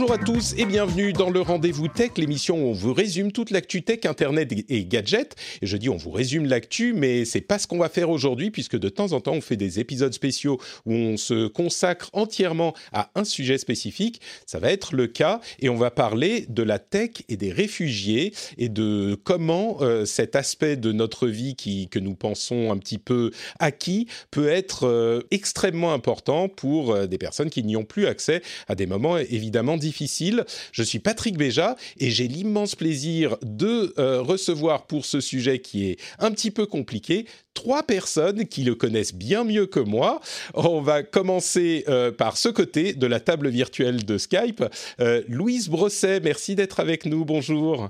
Bonjour à tous et bienvenue dans le Rendez-vous Tech, l'émission où on vous résume toute l'actu tech, internet et gadgets. Et je dis on vous résume l'actu, mais c'est pas ce qu'on va faire aujourd'hui puisque de temps en temps on fait des épisodes spéciaux où on se consacre entièrement à un sujet spécifique. Ça va être le cas et on va parler de la tech et des réfugiés et de comment euh, cet aspect de notre vie qui, que nous pensons un petit peu acquis peut être euh, extrêmement important pour euh, des personnes qui n'y ont plus accès à des moments évidemment difficile. Je suis Patrick Béja et j'ai l'immense plaisir de euh, recevoir pour ce sujet qui est un petit peu compliqué trois personnes qui le connaissent bien mieux que moi. On va commencer euh, par ce côté de la table virtuelle de Skype. Euh, Louise Brosset, merci d'être avec nous. Bonjour.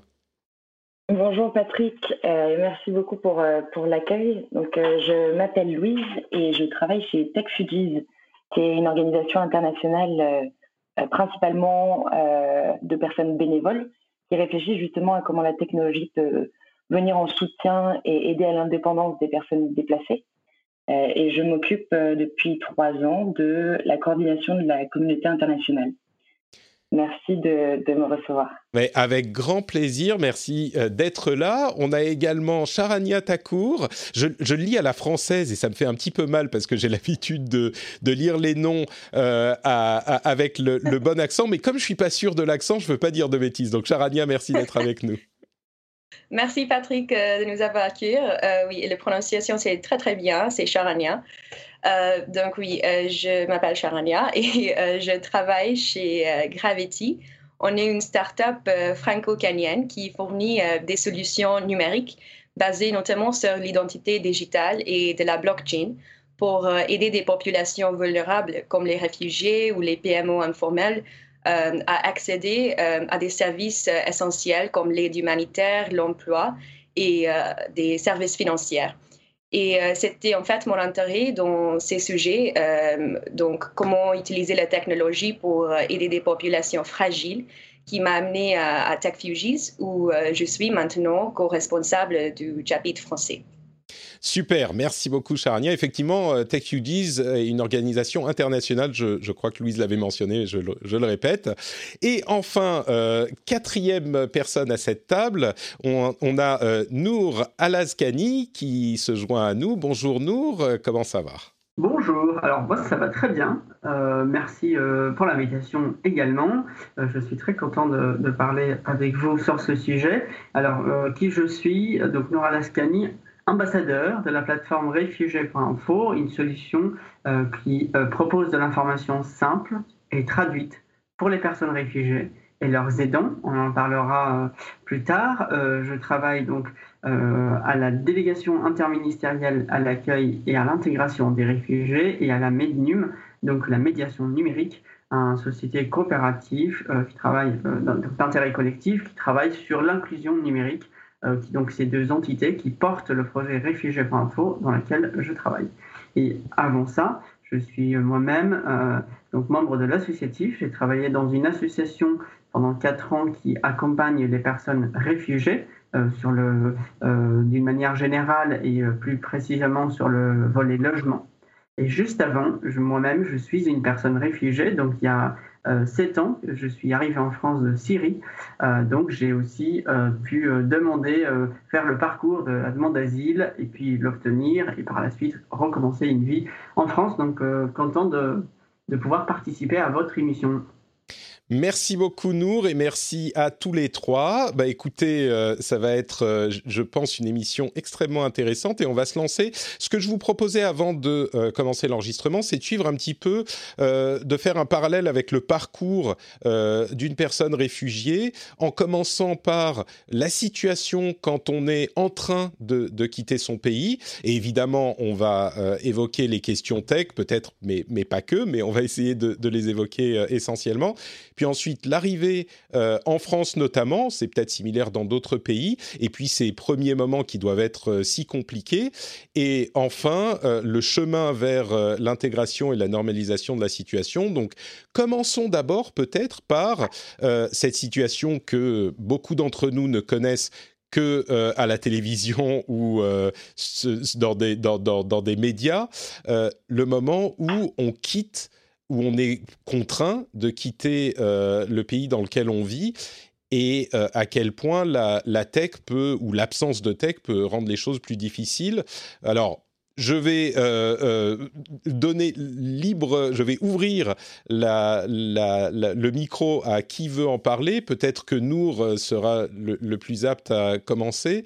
Bonjour Patrick, merci beaucoup pour, pour l'accueil. Donc, je m'appelle Louise et je travaille chez TechFugees, qui est une organisation internationale principalement euh, de personnes bénévoles qui réfléchissent justement à comment la technologie peut venir en soutien et aider à l'indépendance des personnes déplacées. Euh, et je m'occupe depuis trois ans de la coordination de la communauté internationale. Merci de, me recevoir. Mais avec grand plaisir, merci euh, d'être là. On a également Charania Takour. Je, je, lis à la française et ça me fait un petit peu mal parce que j'ai l'habitude de, de, lire les noms euh, avec le, le, bon accent. Mais comme je suis pas sûr de l'accent, je veux pas dire de bêtises. Donc Charania, merci d'être avec nous. Merci Patrick euh, de nous avoir accueillis. oui, la prononciation c'est très très bien, c'est Charania. Euh, donc oui, euh, je m'appelle Charania et euh, je travaille chez Gravity. On est une start-up franco-canienne qui fournit des solutions numériques basées notamment sur l'identité digitale et de la blockchain pour aider des populations vulnérables comme les réfugiés ou les PMO informels à accéder à des services essentiels comme l'aide humanitaire, l'emploi et des services financiers. Et euh, c'était en fait mon intérêt dans ces sujets, euh, donc comment utiliser la technologie pour euh, aider des populations fragiles, qui m'a amené à, à TechFugees, où je suis maintenant co-responsable du chapitre français. Super, merci beaucoup Charnia. Effectivement, euh, Tech You est une organisation internationale, je, crois que Louise l'avait mentionné, je, le répète. Et enfin, euh, quatrième personne à cette table, on, a euh, Nour Alazkani qui se joint à nous. Bonjour Nour, comment ça va? Bonjour, alors moi ça va très bien. merci pour l'invitation également. je suis très content de, de, parler avec vous sur ce sujet. Alors, qui je suis? Donc, Nour Alaskani, ambassadeur de la plateforme réfugiés.info, une solution euh, qui euh, propose de l'information simple et traduite pour les personnes réfugiées et leurs aidants. On en parlera euh, plus tard. je travaille donc à la délégation interministérielle à l'accueil et à l'intégration des réfugiés et à la MEDNUM, donc la médiation numérique, une société coopérative qui travaille d'intérêt collectif, qui travaille sur l'inclusion numérique donc ces deux entités qui portent le projet Réfugiés.info dans lequel je travaille. Et avant ça, je suis moi-même euh, membre de l'associatif. J'ai travaillé dans une association pendant quatre ans qui accompagne les personnes réfugiées euh, d'une manière générale et plus précisément sur le volet logement. Et juste avant, moi-même, je suis une personne réfugiée, donc il y a euh, sept ans, je suis arrivé en France de Syrie, euh, donc j'ai aussi euh, pu demander, faire le parcours de la demande d'asile et puis l'obtenir et par la suite recommencer une vie en France. Donc content de pouvoir participer à votre émission. Merci beaucoup Nour et merci à tous les trois. Bah écoutez, euh, ça va être, euh, je pense, une émission extrêmement intéressante et on va se lancer. Ce que je vous proposais avant de euh, commencer l'enregistrement, c'est de suivre un petit peu, de faire un parallèle avec le parcours d'une personne réfugiée, en commençant par la situation quand on est en train de, quitter son pays. Et évidemment, on va évoquer les questions tech, peut-être, mais, mais pas que, mais on va essayer de les évoquer essentiellement puis ensuite l'arrivée euh, en France notamment, c'est peut-être similaire dans d'autres pays, et puis ces premiers moments qui doivent être euh, si compliqués, et enfin euh, le chemin vers l'intégration et la normalisation de la situation. Donc commençons d'abord peut-être par cette situation que beaucoup d'entre nous ne connaissent que à la télévision ou dans, des, dans, dans, des médias, le moment où on quitte où on est contraint de quitter euh, le pays dans lequel on vit et euh, à quel point la, tech peut, ou l'absence de tech peut rendre les choses plus difficiles. Alors, je vais euh, donner libre, je vais ouvrir le micro à qui veut en parler. Peut-être que Nour sera le, plus apte à commencer.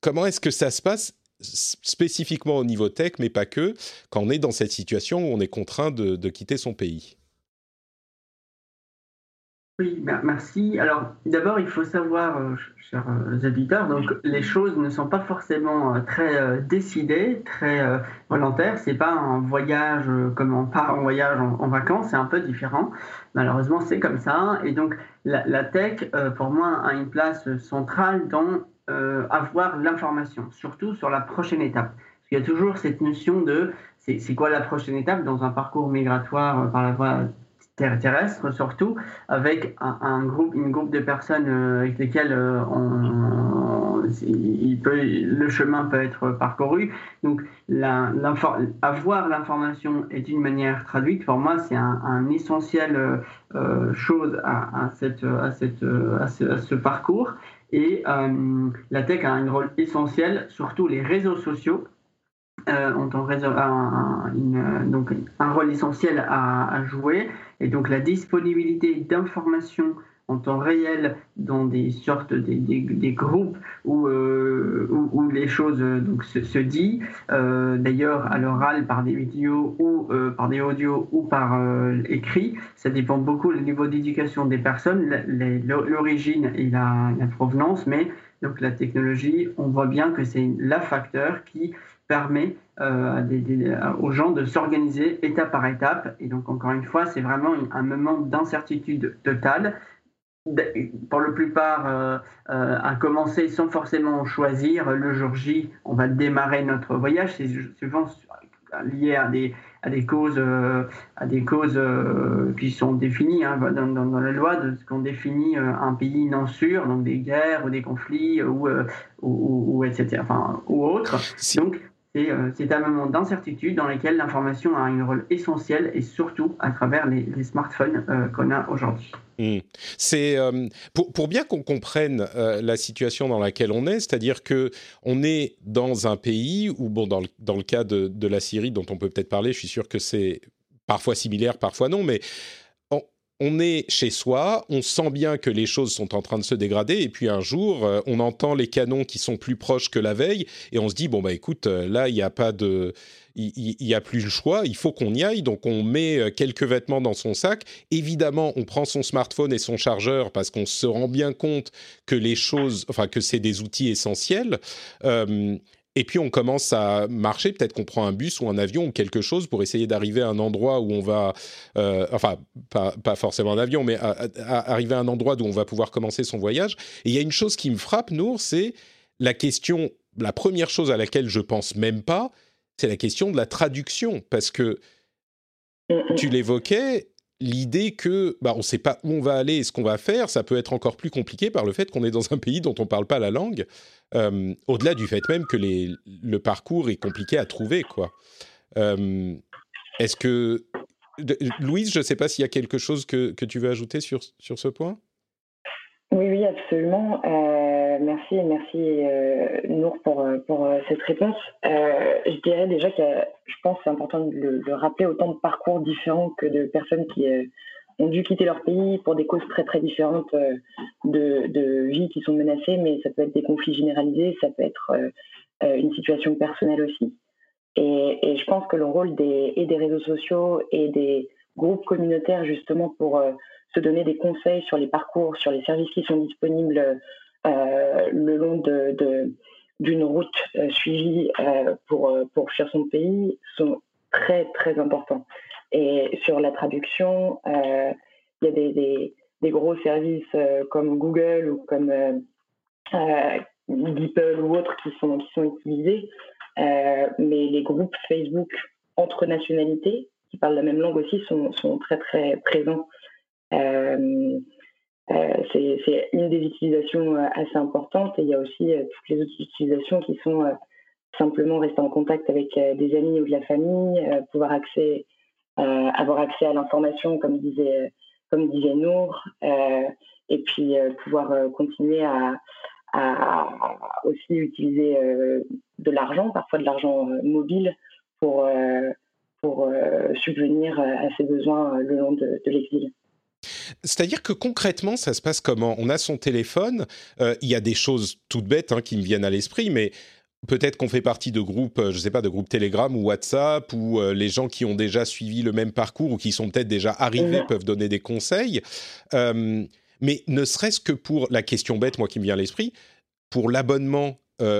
comment est-ce que ça se passe spécifiquement au niveau tech, mais pas que, quand on est dans cette situation où on est contraint de, quitter son pays oui, ben, merci. Alors, d'abord, il faut savoir, euh, chers euh, auditeurs, donc les choses ne sont pas forcément euh, très décidées, très volontaires. C'est pas un voyage comme on part en voyage en, vacances, c'est un peu différent. Malheureusement, c'est comme ça. Et donc, la tech, pour moi, a une place centrale dans euh, avoir l'information, surtout sur la prochaine étape. Il y a toujours cette notion de c'est quoi la prochaine étape dans un parcours migratoire euh, par la voie terrestre surtout, avec un, groupe, une groupe de personnes euh, avec lesquelles on, il peut, le chemin peut être parcouru. Donc, avoir l'information est une manière traduite. Pour moi, c'est un, un, essentiel chose à, cette, à, cette, à ce parcours. Et euh, la tech a un rôle essentiel, surtout les réseaux sociaux euh, ont un, rôle essentiel à, jouer. Et donc la disponibilité d'informations en temps réel dans des sortes des, des, groupes où, euh, où, les choses euh, donc, se, se disent, euh, d'ailleurs à l'oral par des vidéos ou par des audios ou par écrit. Ça dépend beaucoup du niveau d'éducation des personnes, l'origine et la, provenance, mais donc la technologie, on voit bien que c'est la facteur qui permet aux gens de s'organiser étape par étape. Et donc, encore une fois, c'est vraiment un moment d'incertitude totale pour la plupart, euh, euh, à commencer sans forcément choisir le jour J, on va démarrer notre voyage. C'est souvent lié à des, à des causes, euh, à des causes qui sont définies hein, dans, dans, la loi, de ce qu'on définit un pays non sûr, donc des guerres ou des conflits ou, ou, ou, etc. Enfin, ou autres. Donc, euh, c'est un moment d'incertitude dans lequel l'information a un rôle essentiel et surtout à travers les, smartphones euh, qu'on a aujourd'hui. Hmm. C'est euh, pour, bien qu'on comprenne la situation dans laquelle on est, c'est-à-dire que on est dans un pays où, bon, dans le, dans le cas de, de la Syrie dont on peut peut-être parler, je suis sûr que c'est parfois similaire, parfois non, mais on est chez soi, on sent bien que les choses sont en train de se dégrader, et puis un jour, euh, on entend les canons qui sont plus proches que la veille, et on se dit bon bah écoute, euh, là il n'y a pas de, il n'y a plus le choix, il faut qu'on y aille, donc on met euh, quelques vêtements dans son sac. Évidemment, on prend son smartphone et son chargeur parce qu'on se rend bien compte que les choses, enfin que c'est des outils essentiels. Et puis on commence à marcher, peut-être qu'on prend un bus ou un avion ou quelque chose pour essayer d'arriver à un endroit où on va, euh, enfin pas, forcément un avion, mais arriver à un endroit où on va pouvoir commencer son voyage. Et il y a une chose qui me frappe, Nour, c'est la question, la première chose à laquelle je pense même pas, c'est la question de la traduction, parce que tu l'évoquais, l'idée que bah, on ne sait pas où on va aller et ce qu'on va faire, ça peut être encore plus compliqué par le fait qu'on est dans un pays dont on ne parle pas la langue, euh, au-delà du fait même que le parcours est compliqué à trouver. quoi. Euh, est-ce que... Louise, je ne sais pas s'il y a quelque chose que, que, tu veux ajouter sur, sur ce point? Oui, oui, absolument. Euh, merci et merci Nour pour, pour cette réponse. je dirais déjà que je pense que c'est important de le, rappeler autant de parcours différents que de personnes qui ont dû quitter leur pays pour des causes très très différentes de, de vie qui sont menacées, mais ça peut être des conflits généralisés, ça peut être une situation personnelle aussi. Et, et, je pense que le rôle des, et des réseaux sociaux et des groupes communautaires justement pour se donner des conseils sur les parcours, sur les services qui sont disponibles le long d'une route suivie pour, pour fuir son pays sont très très importants. Et sur la traduction, euh, il y a des, gros services euh, comme Google ou comme euh, DeepL ou autres qui sont, utilisés. mais les groupes Facebook entre nationalités, qui parlent la même langue aussi, sont très très présents. C'est une des utilisations assez importantes et il y a aussi toutes les autres utilisations qui sont simplement rester en contact avec des amis ou de la famille, pouvoir accès, euh, avoir accès à l'information, comme disait, comme Nour, euh, et puis euh, pouvoir continuer à, aussi utiliser de l'argent, parfois de l'argent mobile, pour subvenir à ses besoins le long de, l'exil. C'est-à-dire que concrètement, ça se passe comment? On a son téléphone, il y a des choses toutes bêtes hein, qui me viennent à l'esprit, mais Peut-être qu'on fait partie de groupes, euh, je ne sais pas, de groupes Telegram ou WhatsApp, où euh, les gens qui ont déjà suivi le même parcours ou qui sont peut-être déjà arrivés peuvent donner des conseils. Euh, mais ne serait-ce que pour la question bête, moi qui me vient à l'esprit, pour l'abonnement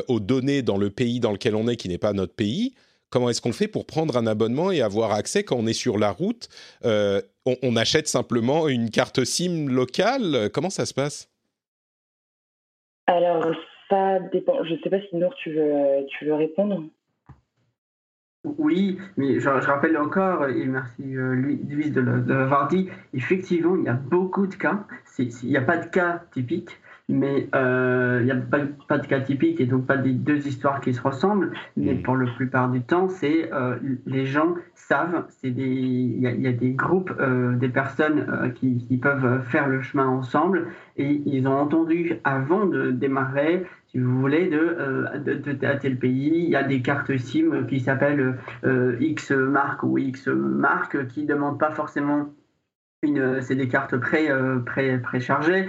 aux données dans le pays dans lequel on est, qui n'est pas notre pays, comment est-ce qu'on fait pour prendre un abonnement et avoir accès quand on est sur la route on, on, achète simplement une carte SIM locale? Comment ça se passe? Alors, ça dépend. Je ne sais pas si Nour, tu veux, tu veux répondre. Oui, mais je, rappelle encore, et merci euh, Louise de l'avoir dit, effectivement, il y a beaucoup de cas. Il n'y a pas de cas typique mais euh, il n'y a pas, de cas typique et donc pas des deux histoires qui se ressemblent. Mais mm. pour la plupart du temps, c'est euh, les gens savent, il y, a des groupes, euh, des personnes qui, qui, peuvent faire le chemin ensemble et ils ont entendu avant de démarrer. Si vous voulez, de, de, de, à tel pays, il y a des cartes SIM qui s'appellent X marque ou X marque qui ne demandent pas forcément euh, c'est des cartes pré, euh, pré, préchargées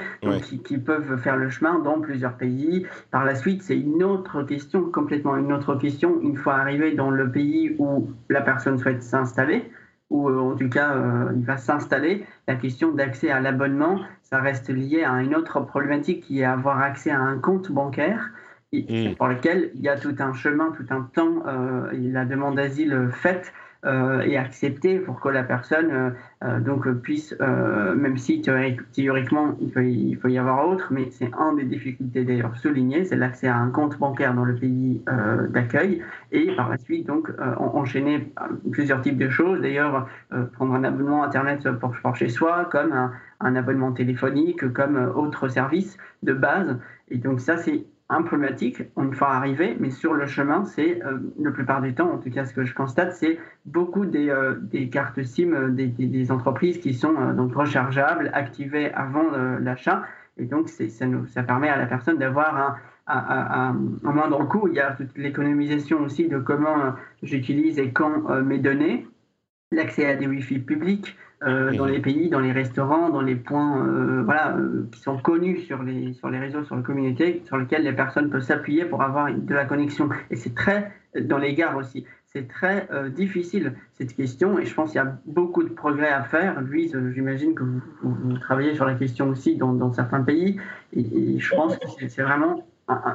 qui, peuvent faire le chemin dans plusieurs pays. Par la suite, c'est une autre question, complètement une autre question, une fois arrivé dans le pays où la personne souhaite s'installer, ou euh, en tout cas il va s'installer, la question d'accès à l'abonnement, ça reste lié à une autre problématique qui est avoir accès à un compte bancaire. Et, pour lequel il y a tout un chemin, tout un temps, la demande d'asile faite euh, et accepté pour que la personne euh, euh, donc puisse, même si théoriquement il peut, il peut y avoir autre, mais c'est un des difficultés d'ailleurs soulignées, c'est l'accès à un compte bancaire dans le pays d'accueil et par la suite donc enchaîner plusieurs types de choses. D'ailleurs, prendre un abonnement internet pour, pour chez soi, comme un, un abonnement téléphonique, comme autre service de base. Et donc ça, c'est un problématique une fois arrivé, mais sur le chemin, c'est euh, la plupart du temps, en tout cas ce que je constate, c'est beaucoup des, euh, des, cartes SIM euh, des, des, entreprises qui sont donc rechargeables, activées avant l'achat, et donc ça, nous, ça permet à la personne d'avoir un, un, un, moindre coût. Il y a toute l'économisation aussi de comment j'utilise et quand mes données, l'accès à des Wi-Fi publics, euh, dans les pays, dans les restaurants, dans les points euh, voilà, euh, qui sont connus sur les, sur les réseaux, sur les communautés, sur lesquels les personnes peuvent s'appuyer pour avoir de la connexion. Et c'est très, dans les gares aussi, c'est très difficile cette question et je pense qu'il y a beaucoup de progrès à faire. Louise, j'imagine que vous, vous, travaillez sur la question aussi dans, dans certains pays et, je pense que c'est vraiment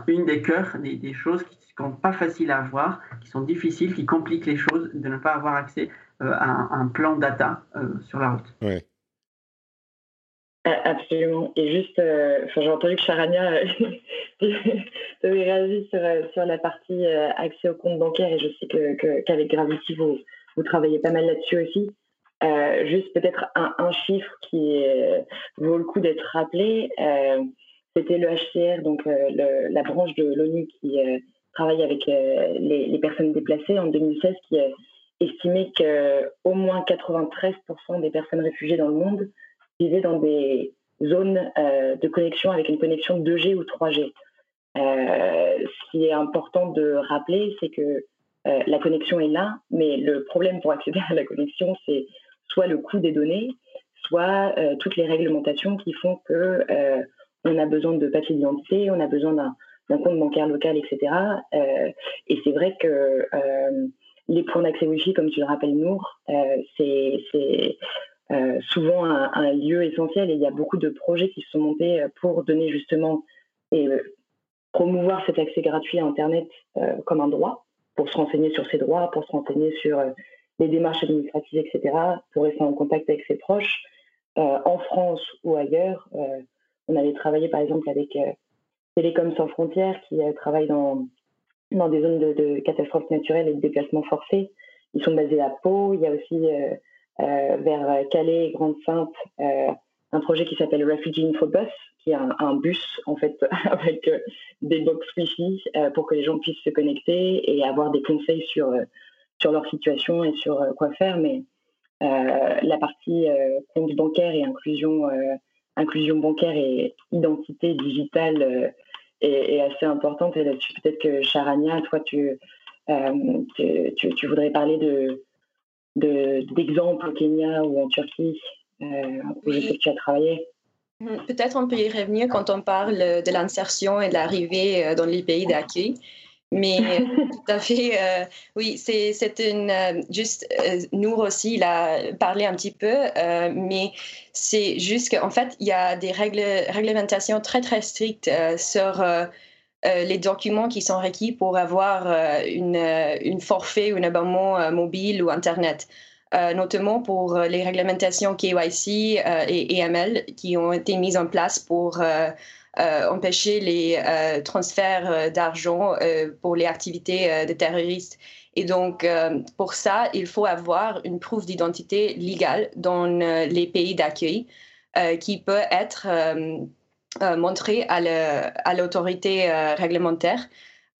une des cœurs, des, des choses qui sont pas faciles à avoir, qui sont difficiles, qui compliquent les choses, de ne pas avoir accès euh, un, plan data euh, sur la route. Ouais. Absolument. Et juste, euh, j'ai entendu que Charania avait réagi sur, sur, la partie accès au compte bancaire et je sais qu'avec que, Gravity, vous, vous travaillez pas mal là-dessus aussi. juste peut-être un, chiffre qui vaut le coup d'être rappelé. C'était le HCR, donc la branche de l'ONU qui travaille avec les, les, personnes déplacées en 2016, qui estimé qu'au moins 93% des personnes réfugiées dans le monde vivaient dans des zones euh, de connexion avec une connexion 2G ou 3G. Euh, ce qui est important de rappeler, c'est que euh, la connexion est là, mais le problème pour accéder à la connexion, c'est soit le coût des données, soit toutes les réglementations qui font que on a besoin de papier d'identité, on a besoin d'un compte bancaire local, etc. et c'est vrai que les points d'accès Wi-Fi, comme tu le rappelles, Nour, c'est souvent un, lieu essentiel et il y a beaucoup de projets qui se sont montés pour donner justement et promouvoir cet accès gratuit à Internet euh, comme un droit, pour se renseigner sur ses droits, pour se renseigner sur euh, les démarches administratives, etc., pour rester en contact avec ses proches. Euh, en France ou ailleurs, on avait travaillé par exemple avec Télécom sans frontières qui travaille dans, dans des zones de, catastrophes naturelles et de déplacements forcés. Ils sont basés à Pau. Il y a aussi vers Calais et Grande-Sainte un projet qui s'appelle Refugee Infobus, qui est un, bus en fait avec euh, des box Wi-Fi euh, pour que les gens puissent se connecter et avoir des conseils sur euh, sur leur situation et sur quoi faire. Mais la partie compte bancaire et inclusion inclusion bancaire et identité digitale est, assez importante. Et là-dessus, peut-être que Charania, toi, tu, tu, tu, voudrais parler de d'exemples au Kenya ou en Turquie euh, où je sais que tu as travaillé. Hmm, peut-être on peut y revenir quand on parle de l'insertion et de l'arrivée euh, dans les pays d'accueil. Mais tout à fait, euh, oui, c'est une. juste, nous aussi, il a parlé un petit peu, mais c'est juste qu'en fait, il y a des règles, réglementations très, très strictes sur les documents qui sont requis pour avoir une, une forfait ou un abonnement mobile ou Internet. Euh, notamment pour euh, les réglementations KYC euh, et EML qui ont été mises en place pour empêcher les transferts d'argent pour les activités de terroristes. Et donc, pour ça, il faut avoir une preuve d'identité légale dans les pays d'accueil qui peut être montrée à l'autorité réglementaire.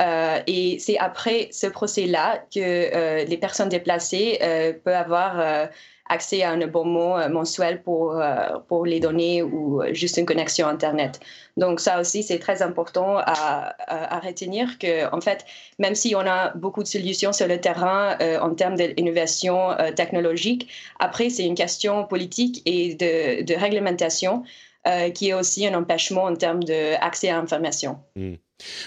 Euh, et c'est après ce procès-là que euh, les personnes déplacées euh, peuvent avoir accès à un abonnement mensuel pour, pour les données ou juste une connexion Internet. Donc ça aussi, c'est très important à, à, retenir que, en fait, même si on a beaucoup de solutions sur le terrain en termes d'innovation technologique, après, c'est une question politique et de, de réglementation qui est aussi un empêchement en termes d'accès à l'information. Mmh.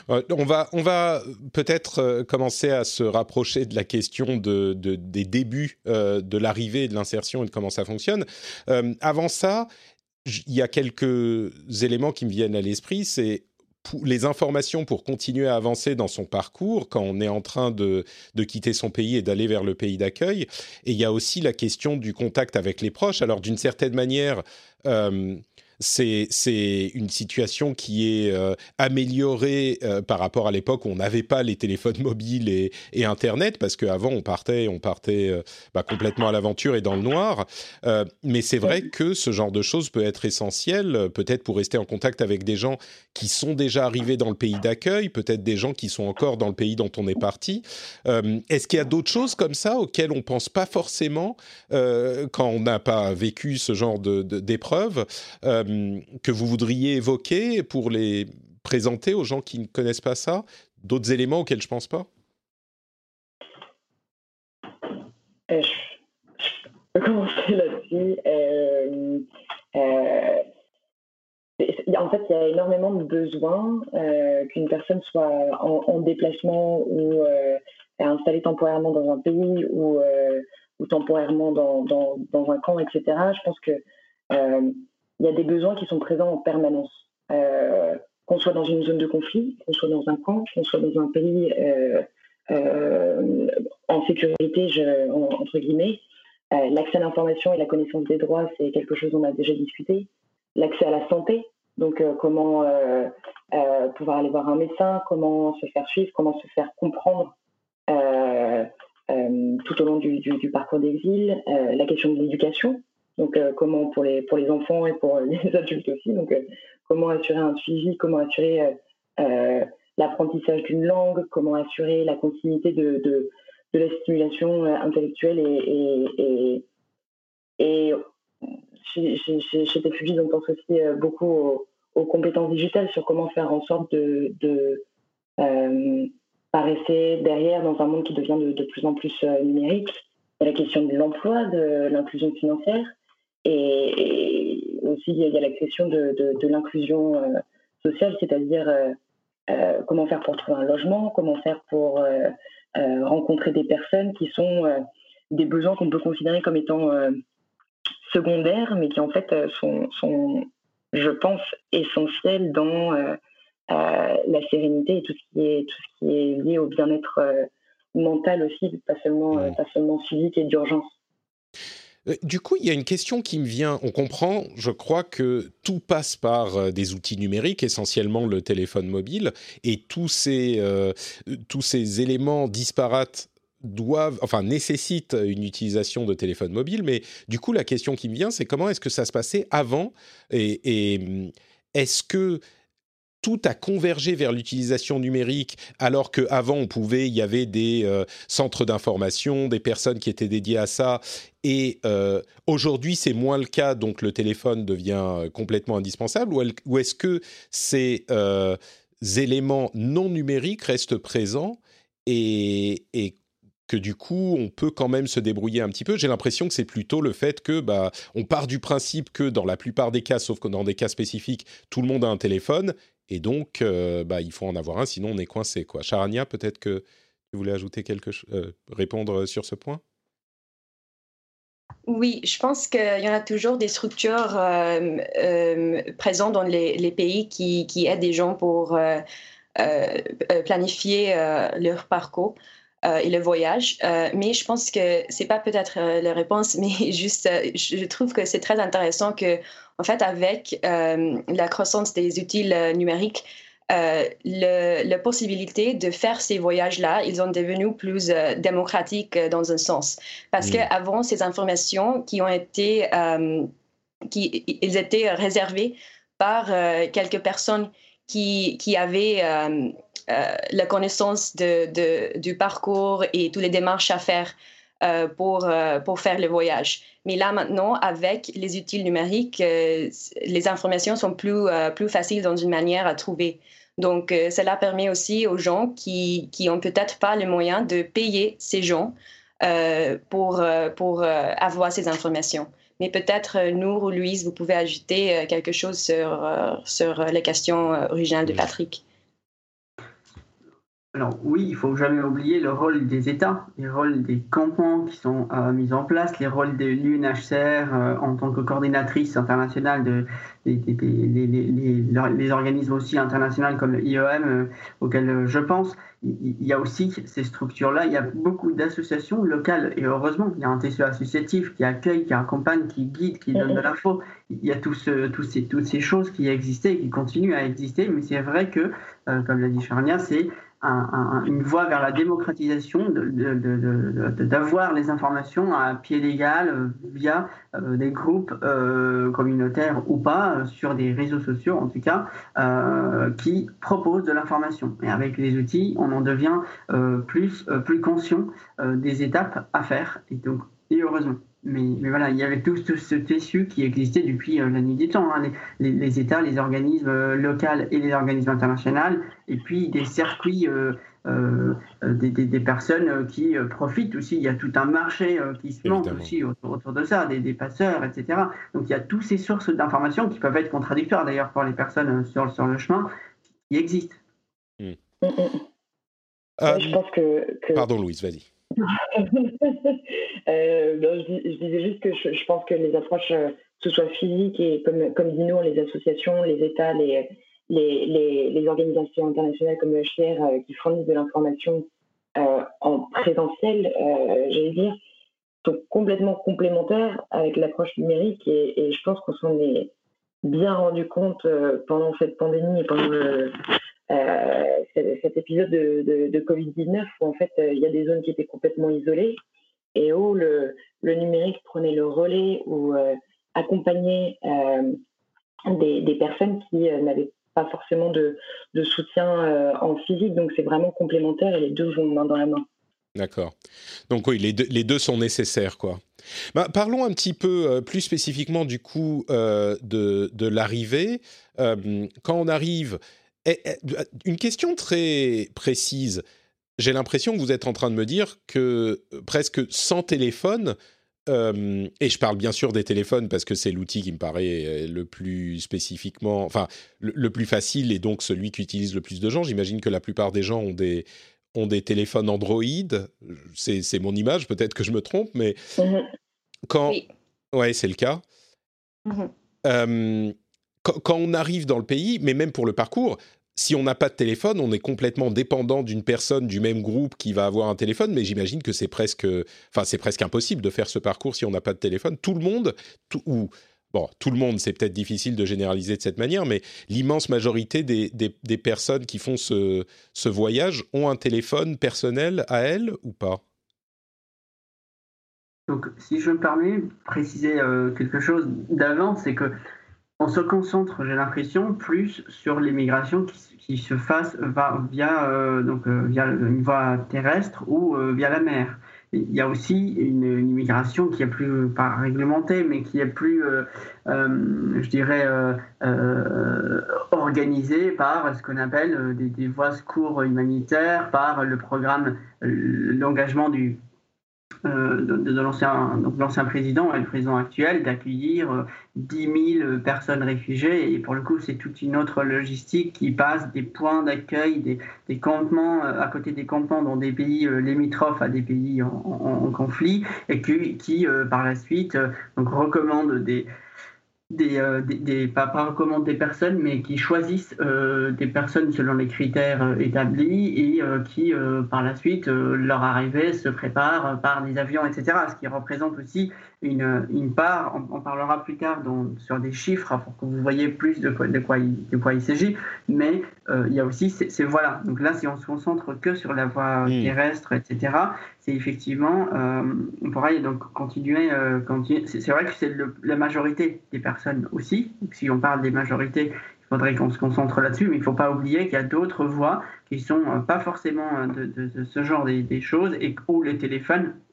Euh, on va, peut-être euh, commencer à se rapprocher de la question de, des débuts euh, de l'arrivée de l'insertion et de comment ça fonctionne. avant ça, il y a quelques éléments qui me viennent à l'esprit. C'est les informations pour continuer à avancer dans son parcours quand on est en train de quitter son pays et d'aller vers le pays d'accueil. Et il y a aussi la question du contact avec les proches. Alors d'une certaine manière, c'est une situation qui est euh, améliorée euh, par rapport à l'époque où on n'avait pas les téléphones mobiles et, et Internet, parce qu'avant on partait, on partait euh, bah, complètement à l'aventure et dans le noir. mais c'est vrai que ce genre de choses peut être essentiel, peut-être pour rester en contact avec des gens qui sont déjà arrivés dans le pays d'accueil, peut-être des gens qui sont encore dans le pays dont on est parti. Est-ce qu'il y a d'autres choses comme ça auxquelles on pense pas forcément quand on n'a pas vécu ce genre d'épreuves de, euh, que vous voudriez évoquer pour les présenter aux gens qui ne connaissent pas ça D'autres éléments auxquels je pense pas? Euh, Je peux là-dessus. Euh, en fait, il y a énormément de besoins qu'une personne soit en, déplacement ou installée temporairement dans un pays ou, ou temporairement dans, un camp, etc. Je pense que il y a des besoins qui sont présents en permanence. Euh, qu'on soit dans une zone de conflit, qu'on soit dans un camp, qu'on soit dans un pays euh, euh, en sécurité, entre guillemets, l'accès à l'information et la connaissance des droits, c'est quelque chose dont on a déjà discuté. L'accès à la santé, donc comment pouvoir aller voir un médecin, comment se faire suivre, comment se faire comprendre tout au long du, parcours d'exil, la question de l'éducation, donc, euh, comment pour les, pour les enfants et pour les adultes aussi. Donc, euh, comment assurer un suivi, comment assurer euh, l'apprentissage d'une langue, comment assurer la continuité de, de, de la stimulation intellectuelle et, chez, chez, on pense aussi beaucoup aux, compétences digitales sur comment faire en sorte de, de pas rester derrière dans un monde qui devient de, plus en plus numérique. Il y a la question de l'emploi, de l'inclusion financière, et, aussi, il y a la question de, de, l'inclusion sociale, c'est-à-dire comment faire pour trouver un logement, comment faire pour rencontrer des personnes qui sont des besoins qu'on peut considérer comme étant secondaires, mais qui en fait sont, sont je pense, essentiels dans la sérénité et tout ce qui est, tout ce qui est lié au bien-être mental aussi, pas seulement, pas seulement physique et d'urgence. Euh, du coup, il y a une question qui me vient. On comprend, je crois, que tout passe par euh, des outils numériques, essentiellement le téléphone mobile, et tous ces, euh, tous ces éléments disparates doivent, enfin, nécessitent une utilisation de téléphone mobile. Mais du coup, la question qui me vient, c'est comment est-ce que ça se passait avant Et, hum, est-ce que tout a convergé vers l'utilisation numérique, alors qu'avant, on pouvait, il y avait des euh, centres d'information, des personnes qui étaient dédiées à ça, et euh, aujourd'hui, c'est moins le cas, donc le téléphone devient euh, complètement indispensable, ou, est-ce que ces éléments non numériques restent présents et que du coup, on peut quand même se débrouiller un petit peu. J'ai l'impression que c'est plutôt le fait que, bah, on part du principe que dans la plupart des cas, sauf que dans des cas spécifiques, tout le monde a un téléphone et donc, euh, bah, il faut en avoir un, sinon on est coincé. Quoi. Charania, peut-être que tu voulais ajouter quelque chose, euh, répondre sur ce point? Oui, je pense qu'il y en a toujours des structures euh, présentes dans les, pays qui, qui, aident des gens pour planifier leur parcours. Et le voyage. mais je pense que c'est pas peut-être la réponse, mais juste, je trouve que c'est très intéressant que en fait, avec euh, la croissance des outils euh, numériques, euh, la possibilité de faire ces voyages-là, ils ont devenu plus démocratiques dans un sens. Parce qu'avant, ces informations qui ont été, qui, ils étaient réservées par quelques personnes qui, qui avaient la connaissance de, du parcours et toutes les démarches à faire pour, pour faire le voyage. Mais là, maintenant, avec les outils numériques, euh, les informations sont plus, euh, plus faciles dans une manière à trouver. Donc, euh, cela permet aussi aux gens qui, qui ont peut-être pas les moyens de payer ces gens pour, pour avoir ces informations. Mais peut-être, Nour ou Louise, vous pouvez ajouter quelque chose sur, sur les questions originales de Patrick. Alors oui, il faut jamais oublier le rôle des États, les rôles des campements qui sont euh, mis en place, les rôles de l'UNHCR euh, en tant que coordinatrice internationale de, les, organismes aussi internationaux comme l'IOM euh, auxquels je pense. Il, y a aussi ces structures-là, il y a beaucoup d'associations locales et heureusement, il y a un TCE associatif qui accueille, qui accompagne, qui guide, qui donne de l'info. Il y a toutes ces choses qui existaient et qui continuent à exister, mais c'est vrai que, comme l'a dit Charnia, c'est une voie vers la démocratisation, d'avoir les informations à pied légal euh, via euh, des groupes euh, communautaires ou pas, sur des réseaux sociaux en tout cas, qui proposent de l'information. Et avec les outils, on en devient plus, plus conscient des étapes à faire, et donc, et heureusement. Mais, mais, voilà, il y avait tout, ce tissu qui existait depuis euh, la nuit des temps. Hein. les, États, les organismes euh, locaux et les organismes internationaux, et puis des circuits, euh, des, personnes qui profitent aussi. Il y a tout un marché qui se monte aussi autour, de ça, des, passeurs, etc. Donc il y a toutes ces sources d'informations qui peuvent être contradictoires d'ailleurs pour les personnes sur, sur le chemin, qui existent. Hmm. Mm, mm. je pense que... Pardon Louise, vas-y. Euh, je, disais juste que je, pense que les approches, euh, que ce soit physiques et comme, comme dit nous, les associations, les États, les, les, organisations internationales comme le HCR euh, qui fournissent de l'information en présentiel, j'allais dire, sont complètement complémentaires avec l'approche numérique et, et, je pense qu'on s'en est bien rendu compte pendant cette pandémie et pendant le, cet épisode de, de, Covid-19 où en fait euh, il y a des zones qui étaient complètement isolées et où le, numérique prenait le relais ou euh, accompagnait des, personnes qui n'avaient pas forcément de, soutien en physique. Donc c'est vraiment complémentaire et les deux vont main dans la main. D'accord. Donc oui, les deux, sont nécessaires, quoi. Bah, parlons un petit peu plus spécifiquement du coup de, l'arrivée. quand on arrive, une question très précise. J'ai l'impression que vous êtes en train de me dire que euh, presque sans téléphone, et je parle bien sûr des téléphones parce que c'est l'outil qui me paraît le plus spécifiquement, enfin le, plus facile et donc celui qu'utilisent le plus de gens. J'imagine que la plupart des gens ont des ont des téléphones Android. C'est mon image, peut-être que je me trompe, mais mm-hmm. quand ouais c'est le cas. Mm-hmm. Quand, on arrive dans le pays, mais même pour le parcours, si on n'a pas de téléphone, on est complètement dépendant d'une personne du même groupe qui va avoir un téléphone, mais j'imagine que c'est presque, enfin c'est presque impossible de faire ce parcours si on n'a pas de téléphone. Tout le monde, bon, tout le monde, c'est peut-être difficile de généraliser de cette manière, mais l'immense majorité des, personnes qui font ce, voyage ont un téléphone personnel à elles ou pas? Donc, si je me permets préciser euh, quelque chose d'avant, c'est que on se concentre, j'ai l'impression, plus sur l'immigration qui, se fasse via, euh, donc, euh, via une voie terrestre ou euh, via la mer. Il y a aussi une, immigration qui est plus, pas réglementée, mais qui est plus, je dirais, organisée par ce qu'on appelle des, des voies secours humanitaires, par le programme, l'engagement du euh, de, l'ancien président et le président actuel d'accueillir 10 euh, 000 personnes réfugiées. Et pour le coup, c'est toute une autre logistique qui passe des points d'accueil, des, campements, euh, à côté des campements dans des pays limitrophes à des pays en, conflit, et qui, qui par la suite, donc, recommande des euh, des, pas, pas recommandent des personnes, mais qui choisissent euh, des personnes selon les critères euh, établis et qui, par la suite, leur arrivée se prépare par des avions, etc. Ce qui représente aussi une, une part, on, parlera plus tard sur des chiffres pour que vous voyez plus de quoi, de quoi il, de quoi il s'agit, mais il y a aussi ces, voilà. Donc là, si on se concentre que sur la voie mmh. terrestre, etc., c'est effectivement, on pourrait donc continuer, continuer. C'est vrai que c'est la majorité des personnes aussi. si on parle des majorités, il faudrait qu'on se concentre là-dessus, mais il ne faut pas oublier qu'il y a d'autres voies qui sont euh, pas forcément euh, de, ce genre des, choses et où le téléphone euh,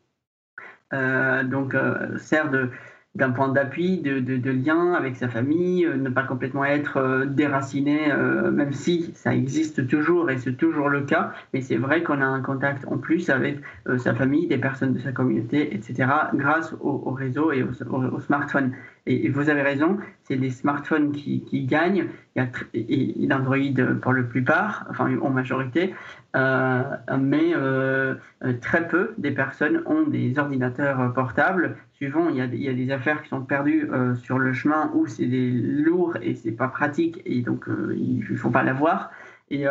donc sert de d'un point d'appui, de, de, lien avec sa famille, ne pas complètement être déraciné, même si ça existe toujours et c'est toujours le cas, mais c'est vrai qu'on a un contact en plus avec sa famille, des personnes de sa communauté, etc., grâce au, réseau et au smartphone. Et, vous avez raison, c'est des smartphones qui, gagnent, il y a et, d'Android pour la plupart, enfin en majorité, euh, mais euh, très peu des personnes ont des ordinateurs portables. Suivant, il y a, des affaires qui sont perdues euh, sur le chemin où c'est des lourds et c'est pas pratique et donc il ne faut pas l'avoir. Et,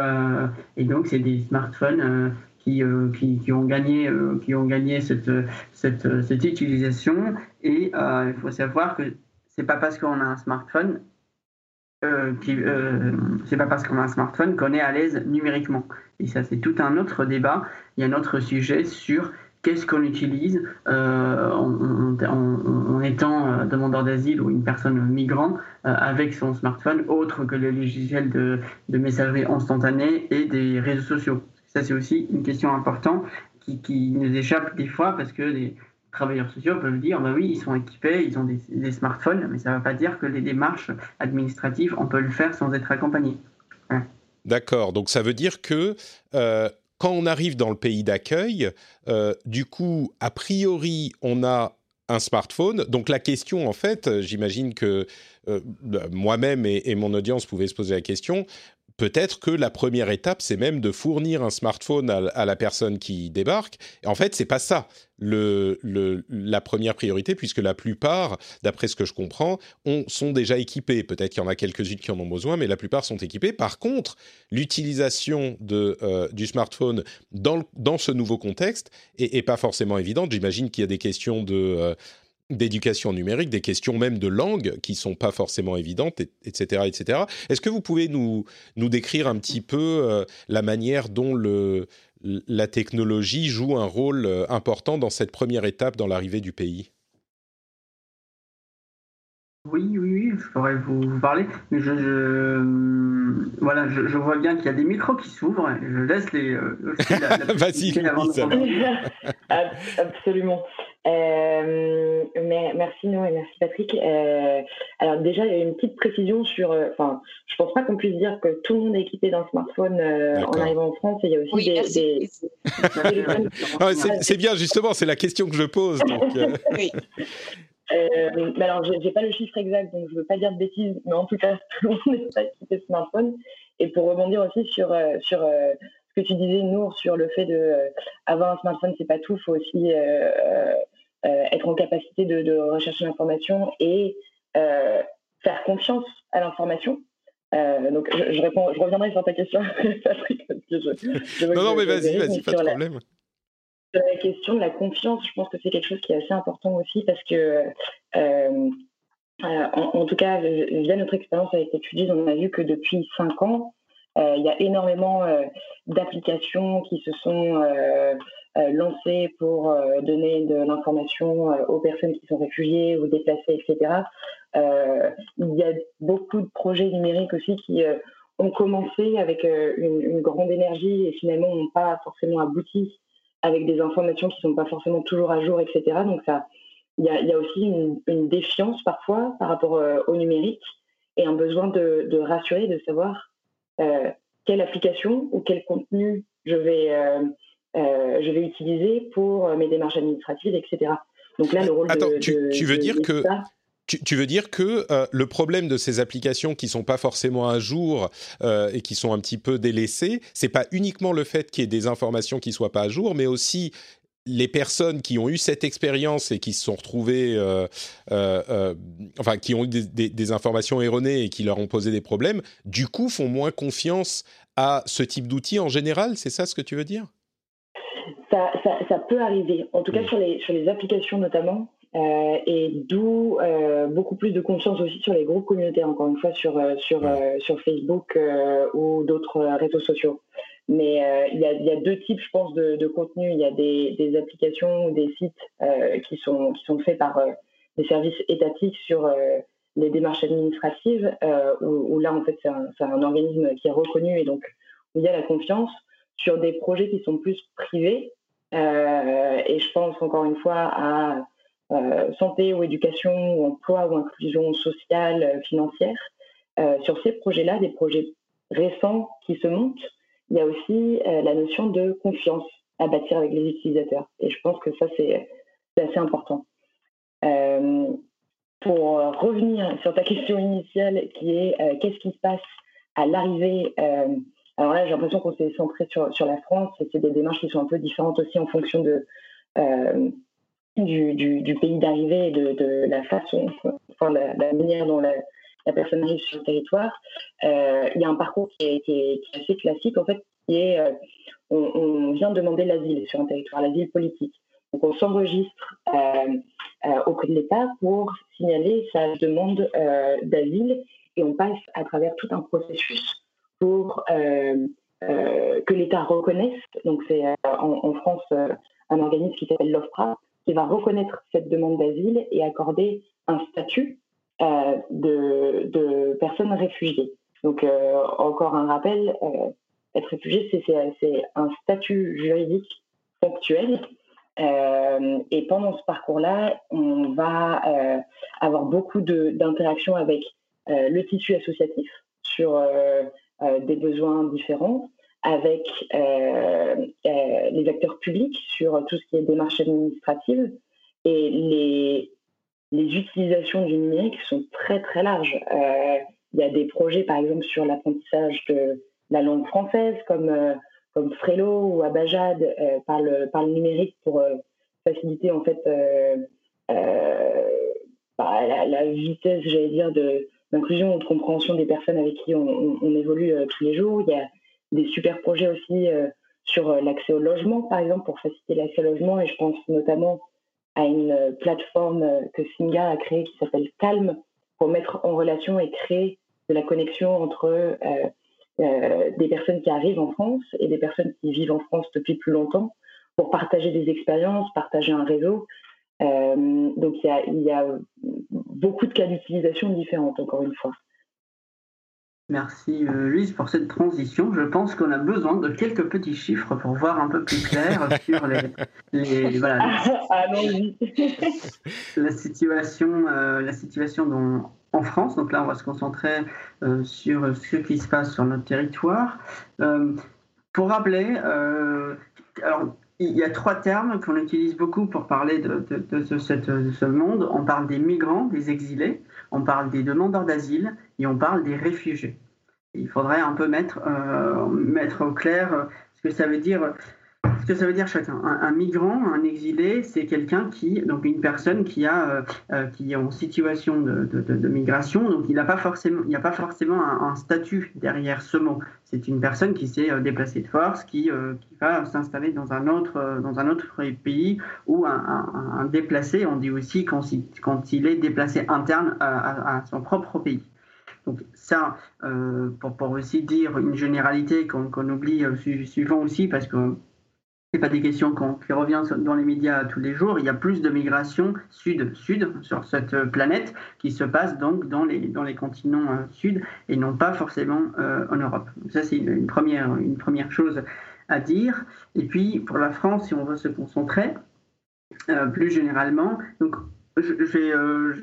et donc c'est des smartphones qui, qui, ont gagné, cette, utilisation. Et il faut savoir que c'est pas euh, euh, c'est pas parce qu'on a un smartphone qu'on est à l'aise numériquement. Et ça, c'est tout un autre débat. Il y a un autre sujet sur qu'est-ce qu'on utilise euh, en, étant demandeur d'asile ou une personne migrante avec son smartphone, autre que le logiciel de, messagerie instantanée et des réseaux sociaux. Ça, c'est aussi une question importante qui, nous échappe des fois parce que les, travailleurs sociaux peuvent dire, bah oui, ils sont équipés, ils ont des, smartphones, mais ça ne veut pas dire que les démarches administratives, on peut le faire sans être accompagné. D'accord, donc ça veut dire que euh, quand on arrive dans le pays d'accueil, euh, du coup, a priori, on a un smartphone. Donc la question, en fait, j'imagine que euh, moi-même et, et, mon audience pouvaient se poser la question, peut-être que la première étape, c'est même de fournir un smartphone à, la personne qui débarque. Et en fait, c'est pas ça la première priorité, puisque la plupart, d'après ce que je comprends, sont déjà équipés. Peut-être qu'il y en a quelques-unes qui en ont besoin, mais la plupart sont équipés. Par contre, l'utilisation euh, du smartphone dans, dans, ce nouveau contexte est, pas forcément évidente. J'imagine qu'il y a des questions de euh, d'éducation numérique, des questions même de langue qui sont pas forcément évidentes, etc., etc. Est-ce que vous pouvez nous nous décrire un petit peu euh, la manière dont le la technologie joue un rôle euh, important dans cette première étape dans l'arrivée du pays? Oui, oui, oui, je pourrais vous, parler, mais je, voilà, je, vois bien qu'il y a des micros qui s'ouvrent. Je laisse les. Euh, Vas-y, Absolument. Euh, merci Noé, merci Patrick. Euh, alors déjà, il y a une petite précision sur. Euh, enfin, je pense pas qu'on puisse dire que tout le monde est équipé d'un smartphone en arrivant en France. Il y a aussi des, Ah, c'est bien, justement, c'est la question que je pose. oui. Euh, alors, j'ai pas le chiffre exact, donc je veux pas dire de bêtises, mais en tout cas, tout le monde n'est pas équipé smartphone. Et pour rebondir aussi sur, sur ce que tu disais, Nour, sur le fait de avoir un smartphone, c'est pas tout, il faut aussi être en capacité de, de rechercher l'information et faire confiance à l'information. Euh, donc, je, réponds, je reviendrai sur ta question, Patrick, parce que je, non, non, mais vas-y, vas-y, pas de problème. Sur la question de la confiance, je pense que c'est quelque chose qui est assez important aussi parce que, euh, euh, en, tout cas, via notre expérience avec étudiants, on a vu que depuis cinq ans, il y a énormément d'applications qui se sont lancées pour donner de l'information aux personnes qui sont réfugiées ou déplacées, etc. Euh, il y a beaucoup de projets numériques aussi qui euh, ont commencé avec euh, une, grande énergie et finalement n'ont pas forcément abouti avec des informations qui ne sont pas forcément toujours à jour, etc. Donc ça, il y a, aussi une, défiance parfois par rapport au numérique et un besoin de, rassurer, de savoir quelle application ou quel contenu je vais, je vais utiliser pour mes démarches administratives, etc. Donc là, le rôle Attends, de, tu, tu veux dire que tu, veux dire que euh, le problème de ces applications qui sont pas forcément à jour euh, et qui sont un petit peu délaissées, c'est pas uniquement le fait qu'il y ait des informations qui soient pas à jour, mais aussi les personnes qui ont eu cette expérience et qui se sont retrouvées, euh, enfin, qui ont eu des, informations erronées et qui leur ont posé des problèmes, du coup, font moins confiance à ce type d'outils en général. C'est ça ce que tu veux dire? Ça, ça, peut arriver. En tout cas, sur les, sur les applications notamment, euh, et d'où euh, beaucoup plus de confiance aussi sur les groupes communautaires, encore une fois sur, euh, sur, sur Facebook ou d'autres réseaux sociaux. Mais il y, a, y, a, deux types, je pense, de, de contenu. Il y a des, des, applications ou des sites qui, sont, qui sont faits par des services étatiques sur les démarches administratives, où, où, là, en fait, c'est un, un, organisme qui est reconnu et donc où il y a la confiance sur des projets qui sont plus privés. et je pense encore une fois à santé ou éducation ou emploi ou inclusion sociale, euh, financière. Euh, sur ces projets-là, des projets récents qui se montent, il y a aussi la notion de confiance à bâtir avec les utilisateurs. Et je pense que ça, c'est assez important. pour revenir sur ta question initiale, qui est qu'est-ce qui se passe à l'arrivée Alors là, j'ai l'impression qu'on s'est centré sur, sur la France, et c'est des démarches qui sont un peu différentes aussi en fonction de, du, pays d'arrivée et de, la façon, enfin la, manière dont la, personne arrive sur le territoire. Euh, il y a un parcours qui est, assez classique, en fait, qui est euh, on, vient demander l'asile sur un territoire, l'asile politique. Donc on s'enregistre euh, auprès de l'État pour signaler sa demande d'asile et on passe à travers tout un processus pour que l'État reconnaisse. Donc c'est en, en, France un organisme qui s'appelle l'OFPRA, qui va reconnaître cette demande d'asile et accorder un statut euh, de, de personnes réfugiées. Donc, euh, encore un rappel, euh, être réfugié, c'est un statut juridique factuel. et pendant ce parcours-là, on va avoir beaucoup d'interactions avec le tissu associatif sur des besoins différents avec euh, euh, les acteurs publics sur tout ce qui est démarche administrative et les, utilisations du numérique sont très très larges. Euh, il y a des projets par exemple sur l'apprentissage de la langue française comme, comme Frelo ou Abajad par, le, par le numérique pour faciliter en fait bah, la, vitesse, j'allais dire, d'inclusion ou de compréhension des personnes avec qui on, évolue tous les jours. Des super projets aussi euh, sur euh, l'accès au logement, par exemple, pour faciliter l'accès au logement. Et je pense notamment à une euh, plateforme que Singa a créée qui s'appelle Calm, pour mettre en relation et créer de la connexion entre des personnes qui arrivent en France et des personnes qui vivent en France depuis plus longtemps, pour partager des expériences, partager un réseau. donc il y, y a beaucoup de cas d'utilisation différentes, encore une fois. Merci euh, Louise pour cette transition. Je pense qu'on a besoin de quelques petits chiffres pour voir un peu plus clair sur les, voilà, ah, la situation, euh, la situation dont, en France. Donc là, on va se concentrer euh, sur ce qui se passe sur notre territoire. pour rappeler, alors, il y a trois termes qu'on utilise beaucoup pour parler de, ce monde. On parle des migrants, des exilés, on parle des demandeurs d'asile et on parle des réfugiés. Il faudrait un peu mettre, euh, mettre au clair ce que ça veut dire ce que ça veut dire chacun. Un, migrant, un exilé, c'est quelqu'un qui, donc une personne qui a, euh, euh, qui est en situation de, migration, donc il n'a pas forcément, il n'y a pas forcément un, statut derrière ce mot. C'est une personne qui s'est euh, déplacée de force, qui, qui va s'installer dans un autre, dans un autre pays ou un, déplacé. On dit aussi quand, quand il est déplacé interne à, son propre pays. Donc ça, pour, pour, aussi dire une généralité qu'on oublie suivant aussi, parce que c'est pas des questions qui reviennent dans les médias tous les jours. Il y a plus de migration sud-sud sur cette planète qui se passe donc dans les, dans les continents euh, sud et non pas forcément euh, en Europe. ça, c'est une, première, une première chose à dire. Et puis, pour la France, si on veut se concentrer euh, plus généralement, donc je,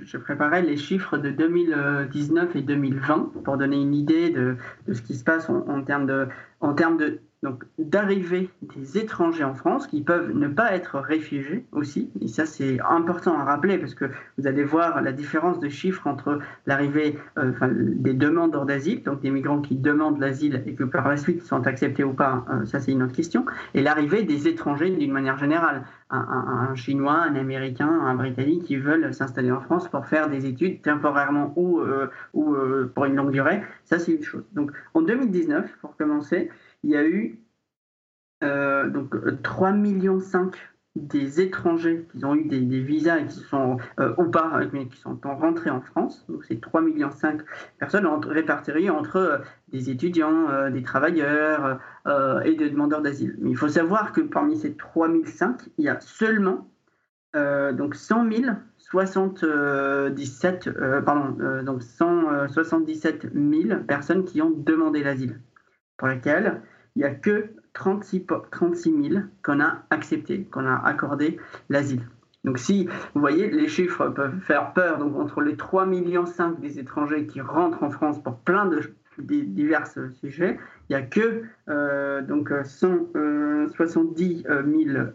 je, préparais les chiffres de 2019 et 2020 pour donner une idée de, de ce qui se passe en termes de, en termes de donc d'arrivée des étrangers en France qui peuvent ne pas être réfugiés aussi. Et ça, c'est important à rappeler parce que vous allez voir la différence de chiffres entre l'arrivée euh, des demandeurs d'asile, donc des migrants qui demandent l'asile et que par la suite sont acceptés ou pas, euh, ça c'est une autre question, et l'arrivée des étrangers d'une manière générale. Un, Chinois, un Américain, un Britannique qui veulent s'installer en France pour faire des études temporairement ou, euh, ou pour une longue durée, ça c'est une chose. Donc en 2019, pour commencer, il y a eu euh, donc 3,5 millions des étrangers qui ont eu des, visas et qui sont euh, ou pas mais qui sont rentrés en France. Donc c'est 3,5 millions personnes réparties entre euh, des étudiants, euh, des travailleurs et des demandeurs d'asile. Mais il faut savoir que parmi ces 3,5 il y a seulement donc 100 000 77, pardon, donc 177 000 personnes qui ont demandé l'asile, pour lesquelles il n'y a que 36, 36 000 qu'on a accepté, qu'on a accordé l'asile. Donc si, vous voyez, les chiffres peuvent faire peur, donc entre les 3,5 millions des étrangers qui rentrent en France pour plein de divers sujets, il n'y a que euh, donc 170 000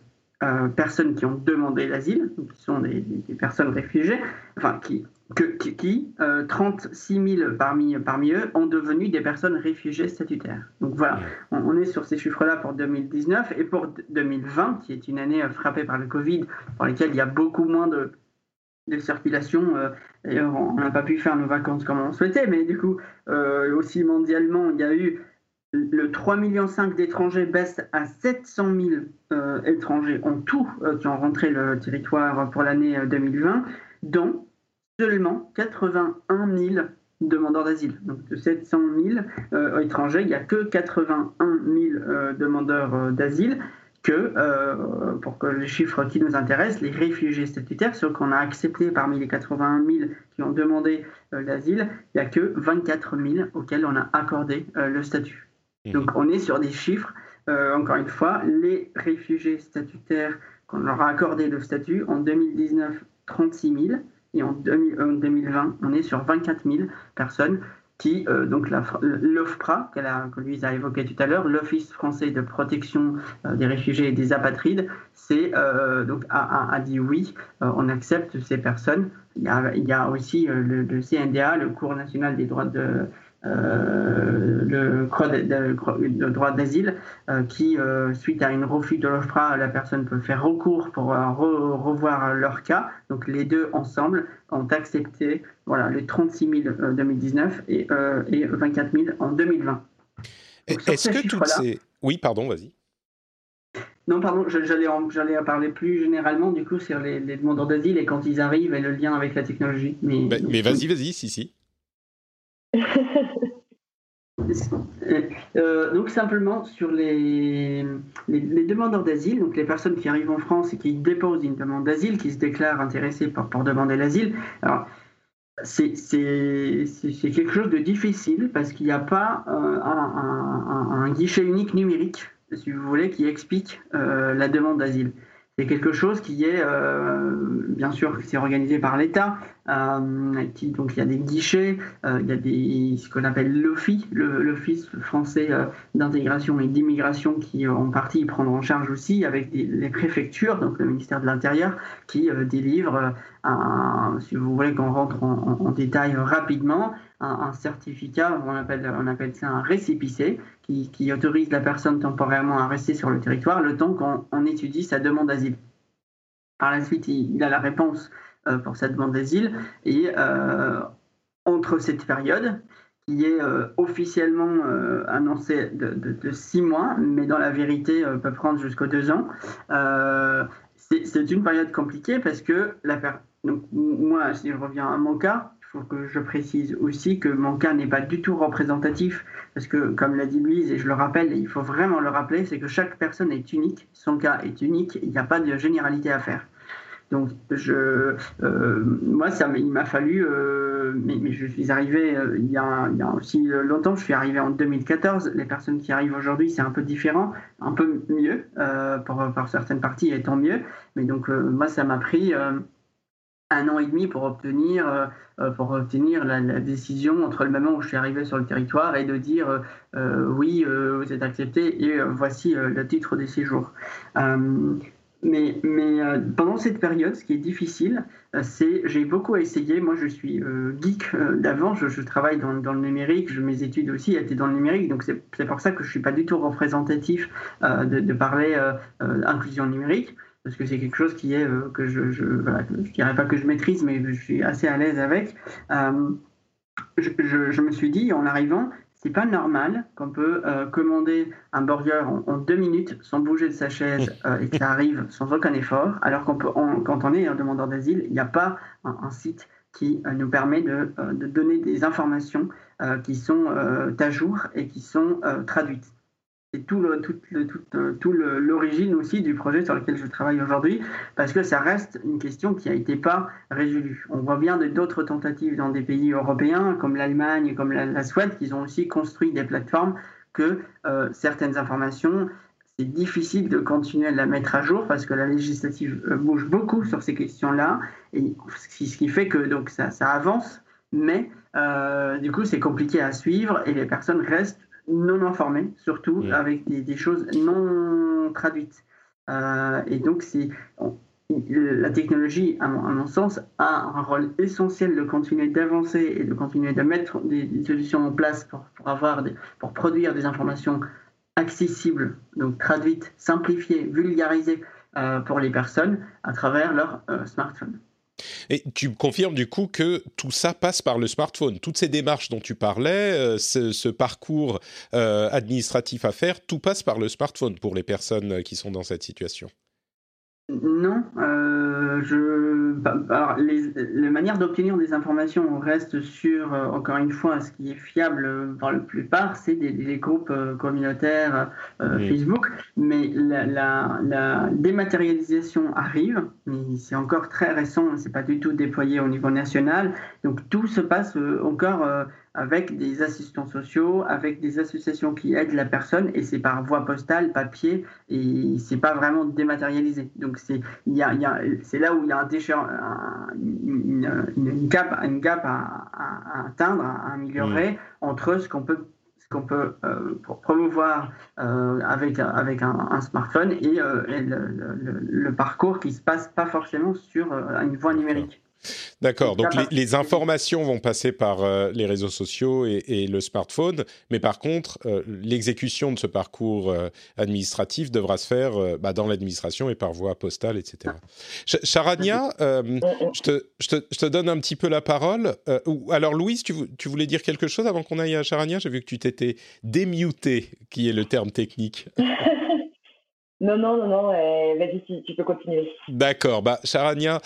euh, personnes qui ont demandé l'asile, qui sont des, personnes réfugiées, enfin qui, que, qui, 36 euh, 000 parmi, parmi eux ont devenu des personnes réfugiées statutaires. Donc voilà, on, est sur ces chiffres-là pour 2019 et pour 2020, qui est une année euh, frappée par le Covid, pour laquelle il y a beaucoup moins de, de circulation. D'ailleurs, on n'a pas pu faire nos vacances comme on souhaitait, mais du coup, aussi mondialement, il y a eu le 3,5 millions d'étrangers baisse à 700 000 euh, étrangers en tout euh, qui ont rentré le territoire pour l'année 2020, euh, dont seulement 81 000 demandeurs d'asile. Donc de 700 000 étrangers, il n'y a que 81 000 demandeurs d'asile que, pour que les chiffres qui nous intéressent, les réfugiés statutaires, ceux qu'on a acceptés parmi les 81 000 qui ont demandé l'asile, il n'y a que 24 000 auxquels on a accordé le statut. Donc on est sur des chiffres, euh, encore une fois, les réfugiés statutaires qu'on leur a accordé le statut en 2019, 36 000, et en, 2020, on est sur 24 000 personnes qui, euh, donc l'OFPRA, que Louise a évoqué tout à l'heure, l'Office français de protection euh, des réfugiés et des apatrides, c'est donc a, dit oui, on accepte ces personnes. Il y a, aussi le, le, CNDA, le Cours national des droits de euh, le, droit d'asile euh, qui, euh, suite à une refus de l'OFPRA, la personne peut faire recours pour revoir leur cas. Donc les deux ensemble ont accepté voilà, les 36 000 en 2019 et, et 24 000 en 2020. Est-ce que toutes ces... Oui, pardon, vas-y. Non, pardon, j'allais parler plus généralement du coup sur les, demandeurs d'asile et quand ils arrivent et le lien avec la technologie. Mais, bah, mais vas-y, vas-y, si, si. Euh, donc simplement sur les, les, demandeurs d'asile, donc les personnes qui arrivent en France et qui déposent une demande d'asile, qui se déclarent intéressées pour, pour demander l'asile. C'est quelque chose de difficile parce qu'il n'y a pas euh, un, guichet unique numérique, si vous voulez, qui explique euh, la demande d'asile. C'est quelque chose qui est, euh, bien sûr, c'est organisé par l'État. Euh, donc il y a des guichets, euh, il y a des, ce qu'on appelle l'OFI, l'Office français d'intégration et d'immigration, qui en partie prendre en charge aussi avec les préfectures, donc le ministère de l'Intérieur, qui délivre, si vous voulez qu'on rentre en, détail rapidement, un, certificat, on appelle, on appelle ça un récépissé, qui, autorise la personne temporairement à rester sur le territoire le temps qu'on étudie sa demande d'asile. Par la suite, il, a la réponse euh, pour sa demande d'asile et euh, entre cette période, qui est euh, officiellement annoncée de, six mois, mais dans la vérité peut prendre jusqu'aux deux ans, c'est une période compliquée parce que donc, moi, si je reviens à mon cas, que je précise aussi que mon cas n'est pas du tout représentatif, parce que, comme l'a dit Louise, et je le rappelle, il faut vraiment le rappeler, c'est que chaque personne est unique, son cas est unique, il n'y a pas de généralité à faire. Donc, euh, moi, ça, il m'a fallu, euh, mais, je suis arrivé euh, il, y a, aussi longtemps, je suis arrivé en 2014. Les personnes qui arrivent aujourd'hui, c'est un peu différent, un peu mieux, pour, pour certaines parties, et tant mieux. Mais donc, moi, ça m'a pris un an et demi pour obtenir, euh, euh, pour obtenir la, décision entre le moment où je suis arrivé sur le territoire et de dire euh, oui, vous êtes accepté et voici le titre de séjour. mais, mais pendant cette période, ce qui est difficile, c'est j'ai beaucoup essayé. Moi, je suis geek d'avant. Je, travaille dans, dans, le numérique. Mes études aussi étaient dans le numérique. Donc, c'est pour ça que je suis pas du tout représentatif de, de, parler inclusion numérique parce que c'est quelque chose qui est euh, que je, je, dirais pas que je maîtrise, mais je suis assez à l'aise avec. Euh, je, me suis dit en arrivant, c'est pas normal qu'on peut euh, commander un burger en, deux minutes sans bouger de sa chaise et que ça arrive sans aucun effort, alors qu'on peut, quand on est un demandeur d'asile, il n'y a pas un, site qui nous permet de, de, donner des informations qui sont à jour et qui sont traduites tout tout, l'origine aussi du projet sur lequel je travaille aujourd'hui, parce que ça reste une question qui n'a été pas résolue. On voit bien d'autres tentatives dans des pays européens, comme l'Allemagne, comme la, Suède, qui ont aussi construit des plateformes que euh, certaines informations, c'est difficile de continuer à la mettre à jour parce que la législative euh, bouge beaucoup sur ces questions-là, et ce qui fait que donc ça, avance, mais euh, du coup c'est compliqué à suivre et les personnes restent non informés, surtout avec des, choses non traduites. Euh, et donc, c'est la technologie, à mon, sens, a un rôle essentiel de continuer d'avancer et de continuer de mettre des, solutions en place pour, avoir pour produire des informations accessibles, donc traduites, simplifiées, vulgarisées euh, pour les personnes à travers leur euh, smartphone. Et tu confirmes du coup que tout ça passe par le smartphone. Toutes ces démarches dont tu parlais, euh, ce, parcours euh, administratif à faire, tout passe par le smartphone pour les personnes qui sont dans cette situation. Non, euh, je, bah, alors les, manières d'obtenir des informations restent sur, euh, encore une fois, ce qui est fiable par la plupart, c'est des, groupes euh, communautaires Facebook, mais la, la, dématérialisation arrive, mais c'est encore très récent, c'est pas du tout déployé au niveau national, donc tout se passe encore avec des assistants sociaux, avec des associations qui aident la personne, et c'est par voie postale, papier, et c'est pas vraiment dématérialisé. Donc c'est y a, c'est là où il y a un une, une, gap, une gap à, atteindre, à améliorer mmh. entre ce qu'on peut qu'on peut euh, promouvoir euh, avec, avec un, smartphone et, euh, le, le, parcours qui se passe pas forcément sur une voie numérique. D'accord, donc les, informations vont passer par euh, les réseaux sociaux et, le smartphone, mais par contre, euh, l'exécution de ce parcours euh, administratif devra se faire bah, dans l'administration et par voie postale, etc. Charania, je te, je, te, je, te, donne un petit peu la parole. alors Louise, tu, tu, voulais dire quelque chose avant qu'on aille à Charania? J'ai vu que tu t'étais démuté, qui est le terme technique. Non, non, non, non, vas-y, tu, peux continuer. D'accord. Bah, Charania,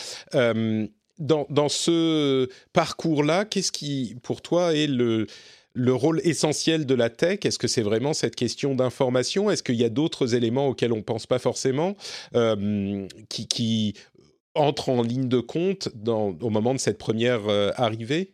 dans, ce parcours-là, qu'est-ce qui, pour toi, est le, le rôle essentiel de la tech? Est-ce que c'est vraiment cette question d'information? Est-ce qu'il y a d'autres éléments auxquels on ne pense pas forcément euh, qui, entrent en ligne de compte au moment de cette première euh, arrivée?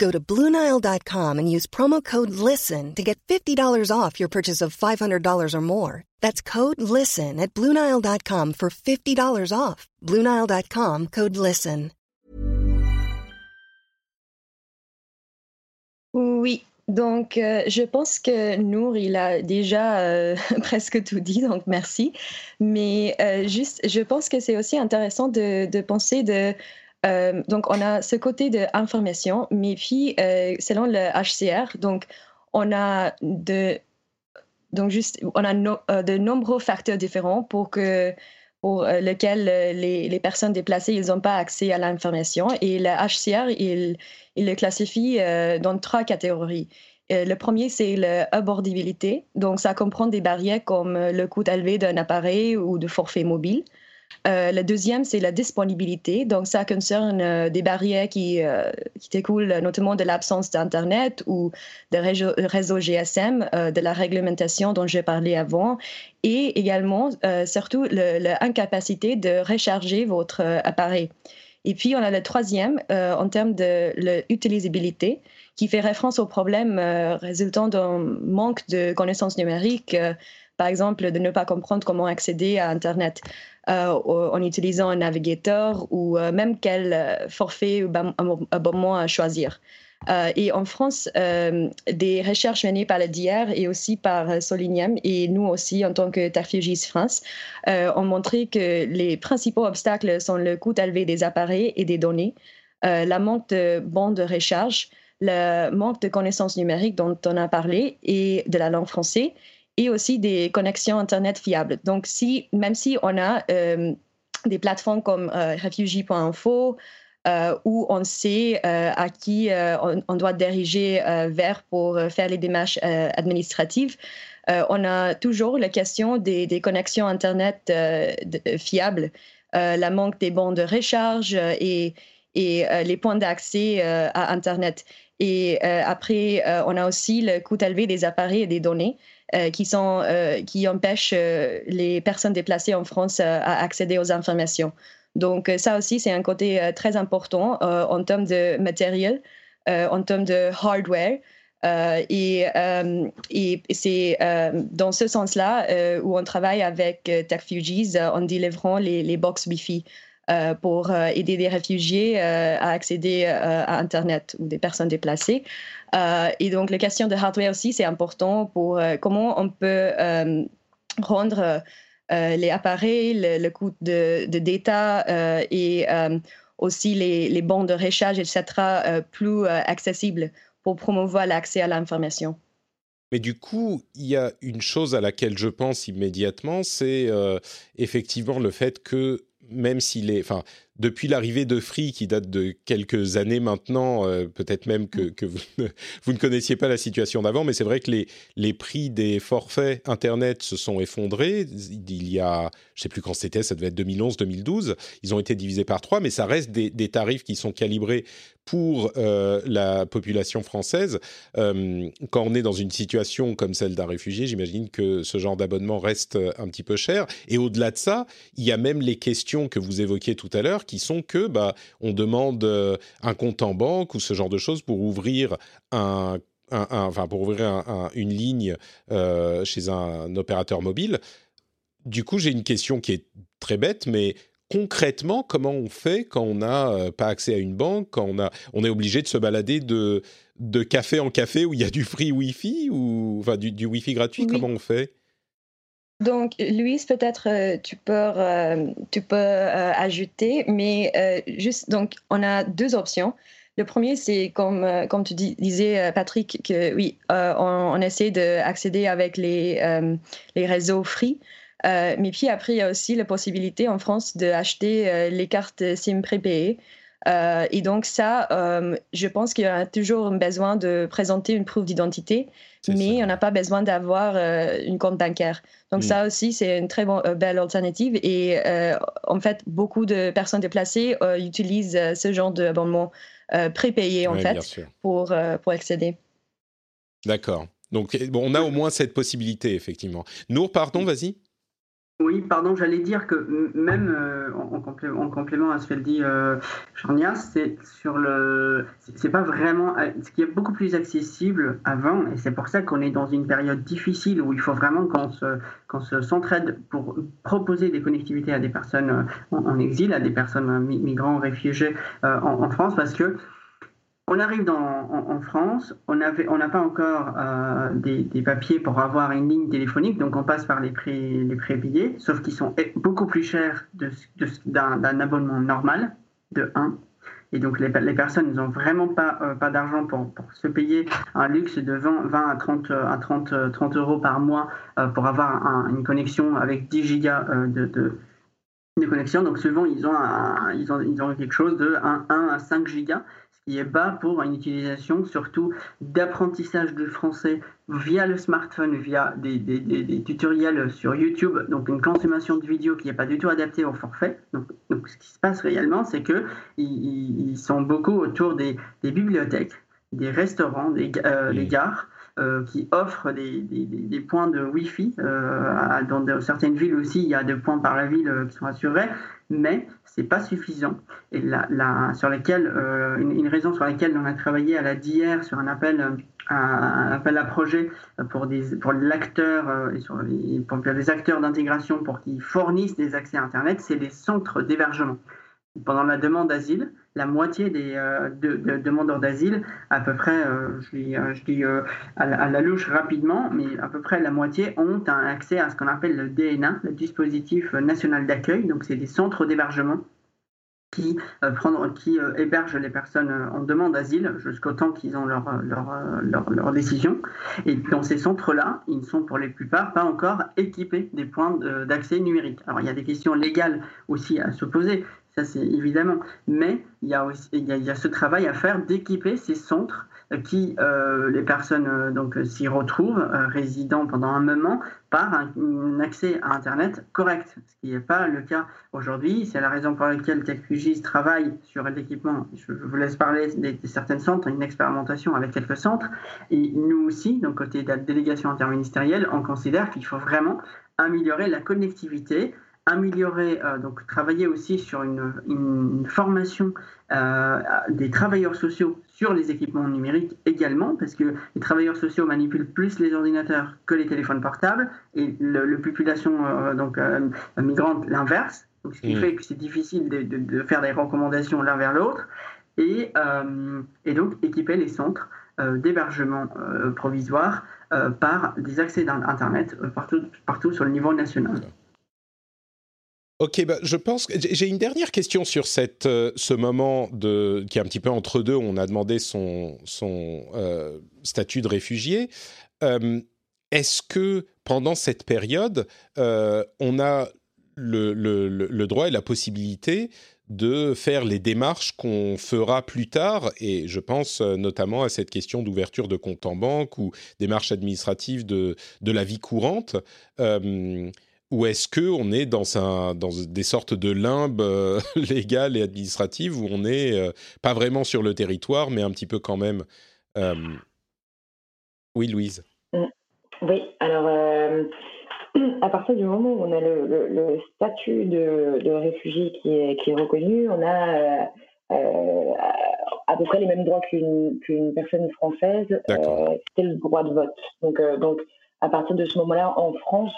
Go to Bluenile.com and use promo code LISTEN to get $50 off your purchase of $500 or more. That's code LISTEN at Bluenile.com for $50 off. Bluenile.com code LISTEN. Oui, donc euh, je pense que Nour, il a déjà euh, presque tout dit, donc merci. Mais euh, juste, je pense que c'est aussi intéressant de, de penser de euh, donc, on a ce côté d'information, mais puis, euh, selon le HCR, donc, on a de, donc juste, on a euh, de nombreux facteurs différents pour que pour lesquels les, les, personnes déplacées ils n'ont pas accès à l'information. Et le HCR, il, il le classifie dans trois catégories. Le premier, c'est l'abordabilité. Donc, ça comprend des barrières comme le coût élevé d'un appareil ou de forfait mobile. Euh, le deuxième, c'est la disponibilité. Donc, ça concerne euh, des barrières qui, euh, qui découlent notamment de l'absence d'Internet ou de réseau, GSM, de la réglementation dont j'ai parlé avant, et également, surtout, l'incapacité de recharger votre appareil. Et puis, on a le troisième en termes de l'utilisabilité, qui fait référence aux problèmes résultant d'un manque de connaissances numériques par exemple, de ne pas comprendre comment accéder à Internet euh, en utilisant un navigateur ou euh, même quel euh, forfait ou abonnement à choisir. et en France, des recherches menées par le DR et aussi par Solinium et nous aussi en tant que Tarfugis France ont montré que les principaux obstacles sont le coût élevé des appareils et des données, la manque de bandes de recharge, le manque de connaissances numériques dont on a parlé et de la langue française et aussi des connexions Internet fiables. Donc, même si on a euh, des plateformes comme euh, refugee.info, euh, où on sait à qui on, doit diriger vers pour faire les démarches administratives, on a toujours la question des, connexions Internet fiables, la manque des bons de recharge et les points d'accès à Internet. Et après, on a aussi le coût élevé des appareils et des données. Euh, qui, sont, euh, qui empêchent euh, les personnes déplacées en France à accéder aux informations. Donc ça aussi, c'est un côté très important en termes de matériel, en termes de hardware. et, et c'est dans ce sens-là où on travaille avec TechFugees en délivrant les, les box Wi-Fi. Euh, pour euh, aider des réfugiés euh, à accéder à Internet ou des personnes déplacées. et donc, la question de hardware aussi, c'est important pour comment on peut rendre les appareils, le, coût de, de data et aussi les, les bons de recharge, etc., plus accessibles pour promouvoir l'accès à l'information. Mais du coup, il y a une chose à laquelle je pense immédiatement, c'est effectivement le fait que même s'il est, enfin, depuis l'arrivée de Free, qui date de quelques années maintenant, euh, peut-être même que, vous, ne, ne, connaissiez pas la situation d'avant, mais c'est vrai que les, prix des forfaits Internet se sont effondrés. Il y a, je sais plus quand c'était, ça devait être 2011, 2012. Ils ont été divisés par trois, mais ça reste des, des tarifs qui sont calibrés pour euh, la population française. Euh, quand on est dans une situation comme celle d'un réfugié, j'imagine que ce genre d'abonnement reste un petit peu cher. Et au-delà de ça, il y a même les questions que vous évoquiez tout à l'heure qui sont que bah, on demande un compte en banque ou ce genre de choses pour ouvrir un enfin pour ouvrir une ligne chez un opérateur mobile. Du coup, j'ai une question qui est très bête, mais concrètement, comment on fait quand on n'a pas accès à une banque, quand on, a, on est obligé de se balader de, de café en café où il y a du free Wi-Fi ou enfin du, du Wi-Fi gratuit Comment on fait? Donc, Louise, peut-être euh, tu peux, euh, tu peux euh, ajouter, mais juste, donc, on a deux options. Le premier, c'est comme, comme tu disais, Patrick, que oui, on, essaie d'accéder avec les, les réseaux free. mais puis après, il y a aussi la possibilité en France d'acheter les cartes SIM prépayées. Euh, et donc ça, euh, je pense qu'il y a toujours besoin de présenter une preuve d'identité, mais on n'a pas besoin d'avoir euh, une compte bancaire. Donc mm. ça aussi, c'est une très belle alternative. Et en fait, beaucoup de personnes déplacées utilisent ce genre d'abonnement prépayé, en fait, pour, pour accéder. D'accord. Donc bon, on a au moins cette possibilité, effectivement. Nour, pardon, vas-y. Oui, pardon, j'allais dire que même euh, en, complément, à ce qu'elle dit euh, c'est sur le, c'est pas vraiment, euh, ce qui est beaucoup plus accessible avant, et c'est pour ça qu'on est dans une période difficile où il faut vraiment qu'on se, qu'on se s'entraide pour proposer des connectivités à des personnes en, exil, à des personnes migrants, réfugiés en, France, parce que on arrive en, France, on n'a pas encore euh, des, papiers pour avoir une ligne téléphonique, donc on passe par les prix, les prix billets, sauf qu'ils sont beaucoup plus chers d'un abonnement normal, de 1. Et donc les, personnes n'ont vraiment pas, euh, pas d'argent pour, se payer un luxe de 20, 20 à, 30, à 30, 30 euros par mois euh, pour avoir une connexion avec 10 gigas de, de, connexion. Donc souvent, ils ont, ils ont, ils ont quelque chose de 1, 1 à 5 gigas qui est bas pour une utilisation surtout d'apprentissage du français via le smartphone, via des, tutoriels sur YouTube, donc une consommation de vidéos qui n'est pas du tout adaptée au forfait. Donc, ce qui se passe réellement, c'est qu'ils ils sont beaucoup autour des, bibliothèques, des restaurants, des, euh, gares. Euh, qui offrent des, points de Wi-Fi. Euh, dans certaines villes aussi, il y a des points par la ville qui sont assurés, mais c'est pas suffisant. Et la, sur lesquels, euh, une, raison sur laquelle on a travaillé à la d'hier sur un appel, euh, un, appel à projet pour des pour l'acteur euh, et les, pour les acteurs d'intégration pour qu'ils fournissent des accès à Internet, c'est les centres d'hébergement. Pendant la demande d'asile, la moitié des demandeurs d'asile, à peu près, je dis, je dis à, la, louche rapidement, mais à peu près la moitié ont un accès à ce qu'on appelle le DNA, le dispositif national d'accueil. Donc, c'est des centres d'hébergement qui, euh, euh, hébergent les personnes euh, en demande d'asile jusqu'au temps qu'ils ont leur, décision. Et dans ces centres-là, ils ne sont pour les plupart pas encore équipés des points d'accès numérique. Alors il y a des questions légales aussi à se poser, ça c'est évidemment, mais il y, a ce travail à faire d'équiper ces centres qui euh, les personnes euh, donc s'y retrouvent euh, résidant pendant un moment par un, accès à Internet correct, ce qui n'est pas le cas aujourd'hui. C'est la raison pour laquelle TechFugis travaille sur l'équipement. Je, vous laisse parler de, certains centres, une expérimentation avec quelques centres. Et nous aussi, donc côté de la délégation interministérielle, on considère qu'il faut vraiment améliorer la connectivité améliorer, donc travailler aussi sur une, une formation des travailleurs sociaux sur les équipements numériques également, parce que les travailleurs sociaux manipulent plus les ordinateurs que les téléphones portables, et la population euh, donc, euh, migrante l'inverse, ce qui mm. fait que c'est difficile de, faire des recommandations l'un vers l'autre, et, euh, et, donc équiper les centres d'hébergement provisoire par des accès d'Internet partout, partout sur le niveau national. Ok, bah, je pense que j'ai une dernière question sur cette, euh, ce moment de, qui est un petit peu entre deux. On a demandé son, son euh, statut de réfugié. Euh, est-ce que pendant cette période, on a le, le, le, droit et la possibilité de faire les démarches qu'on fera plus tard, et je pense notamment à cette question d'ouverture de compte en banque ou démarches administratives de, de la vie courante ou est-ce que on est dans, un, dans des sortes de limbes euh, légales et administratives où on n'est euh, pas vraiment sur le territoire, mais un petit peu quand même euh, Oui, Louise. Mm. Oui, alors partir du moment où on a le, statut de, réfugié qui est, qui est reconnu, on a à peu près les mêmes droits qu'une personne française. c'est le droit de vote. Donc, donc à partir de ce moment-là, en France,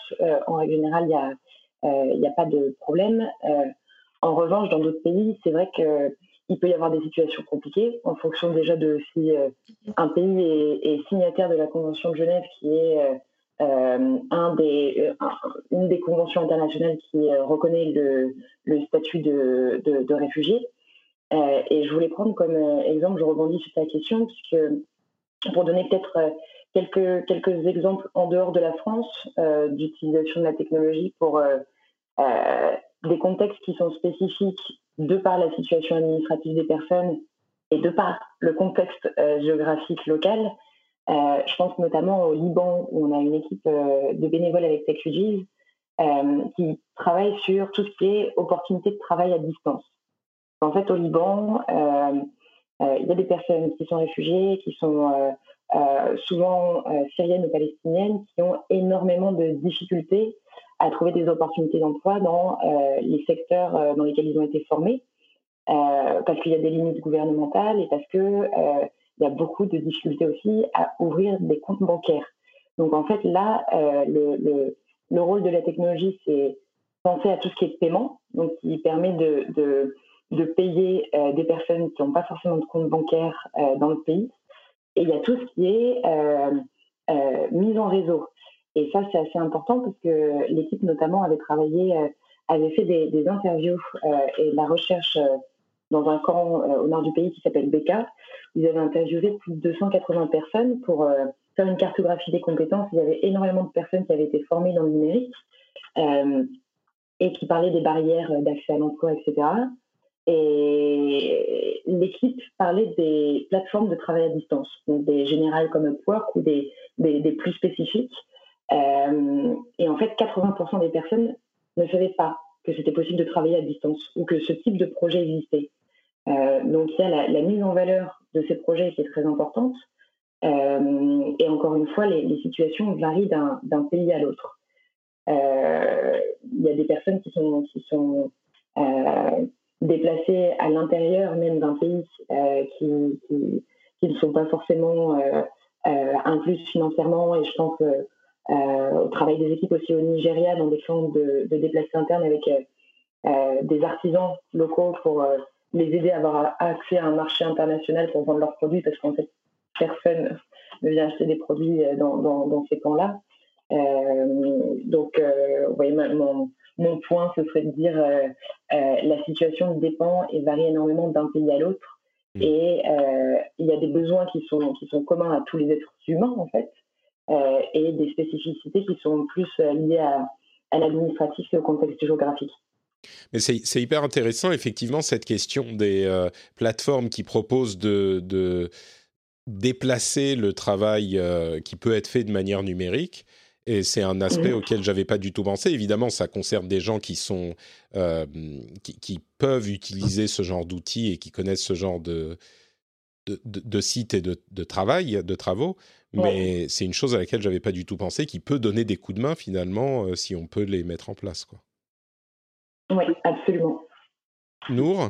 en règle générale, il n'y a pas de problème. en revanche, dans d'autres pays, c'est vrai que il peut y avoir des situations compliquées en fonction déjà de si euh, un pays est, signataire de la Convention de Genève, qui est euh, euh, une des conventions internationales qui reconnaît le, statut de, de, réfugié. et je voulais prendre comme exemple, je rebondis sur ta question, puisque pour donner peut-être quelques, quelques exemples en dehors de la France d'utilisation de la technologie pour des contextes qui sont spécifiques de par la situation administrative des personnes et de par le contexte euh, géographique local. Euh, je pense notamment au Liban où on a une équipe euh, de bénévoles avec TechRegies qui travaille sur tout ce qui est opportunité de travail à distance. En fait, au Liban, il y a des personnes qui sont réfugiées, qui sont souvent syriennes ou palestiniennes, qui ont énormément de difficultés à trouver des opportunités d'emploi dans euh, les secteurs euh, dans lesquels ils ont été formés, euh, parce qu'il y a des limites gouvernementales et parce qu'il il y a beaucoup de difficultés aussi à ouvrir des comptes bancaires. Donc en fait là, le, le, rôle de la technologie, c'est penser à tout ce qui est paiement, donc qui permet de payer des personnes qui n'ont pas forcément de compte bancaire dans le pays. Et il y a tout ce qui est mise en réseau. Et ça, c'est assez important parce que l'équipe, notamment, avait travaillé, euh, avait fait des, interviews euh, et de la recherche euh, dans un camp au nord du pays qui s'appelle Beka. Ils avaient interviewé plus de 280 personnes pour faire une cartographie des compétences. Il y avait énormément de personnes qui avaient été formées dans le numérique et qui parlaient des barrières d'accès à l'emploi, etc. Et l'équipe parlait des plateformes de travail à distance, donc des générales comme Upwork ou des, plus spécifiques. Euh, et en fait, 80% des personnes ne savaient pas que c'était possible de travailler à distance ou que ce type de projet existait. Euh, donc il y a la, mise en valeur de ces projets qui est très importante. Euh, et encore une fois, les, situations varient d'un pays à l'autre. Il y a des personnes qui sont déplacées à l'intérieur même d'un pays qui, qui, ne sont pas forcément incluses financièrement. Et je pense euh, au travail des équipes aussi au Nigeria dans des camps de, de déplacés internes avec euh, euh, des artisans locaux pour les aider à avoir accès à un marché international pour vendre leurs produits parce qu'en fait, personne ne vient acheter des produits dans, ces camps-là. Donc, vous voyez, mon, mon, point, ce serait de dire la situation dépend et varie énormément d'un pays à l'autre. Mmh. Et il y a des besoins qui sont, qui sont communs à tous les êtres humains, en fait. Euh, et des spécificités qui sont plus euh, liées à, l'administratif et au contexte géographique. Mais c'est hyper intéressant, effectivement, cette question des euh, plateformes qui proposent de, déplacer le travail qui peut être fait de manière numérique. Et c'est un aspect auquel auquel j'avais pas du tout pensé. Évidemment, ça concerne des gens qui sont qui, peuvent utiliser ce genre d'outils et qui connaissent ce genre de de, de, sites et de, de, travail, de travaux mais c'est une chose à laquelle j'avais pas du tout pensé, qui peut donner des coups de main finalement euh, si on peut les mettre en place. Quoi. Oui, absolument. Nour?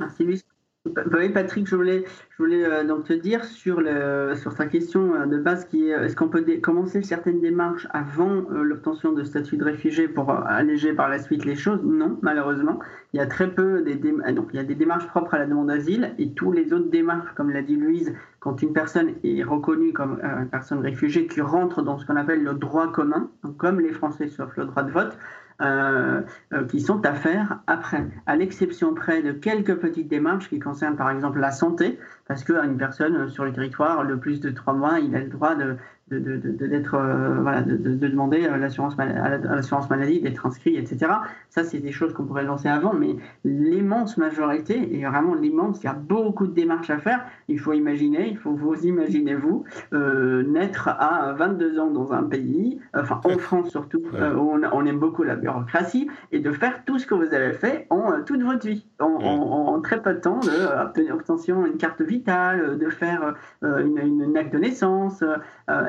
Oui, Patrick, je voulais, euh, donc te dire sur, le, sur ta question euh, de base qui est est-ce qu'on peut commencer certaines démarches avant l'obtention de statut de réfugié pour alléger par la suite les choses? Non, malheureusement. Il y a très peu des, donc, il y a des démarches propres à la demande d'asile et tous les autres démarches, comme l'a dit Louise, quand une personne est reconnue comme une personne réfugiée qui rentre dans ce qu'on appelle le droit commun, comme les Français sauf le droit de vote, euh, euh, qui sont à faire après, à l'exception près de quelques petites démarches qui concernent par exemple la santé, parce qu'une personne sur le territoire, le plus de trois mois, il a le droit de, de, d'être, euh, voilà, de, demander à l'assurance, l'assurance maladie, d'être inscrit, etc. Ça, c'est des choses qu'on pourrait lancer avant, mais l'immense majorité, et vraiment l'immense, il y a beaucoup de démarches à faire. Il faut imaginer, il faut vous imaginer, vous, euh, naître à 22 ans dans un pays, enfin en France surtout, euh, où on, aime beaucoup la bureaucratie, et de faire tout ce que vous avez fait en toute votre vie, en, très peu de temps, d'obtenir une carte vitale, de faire une, une, acte de naissance,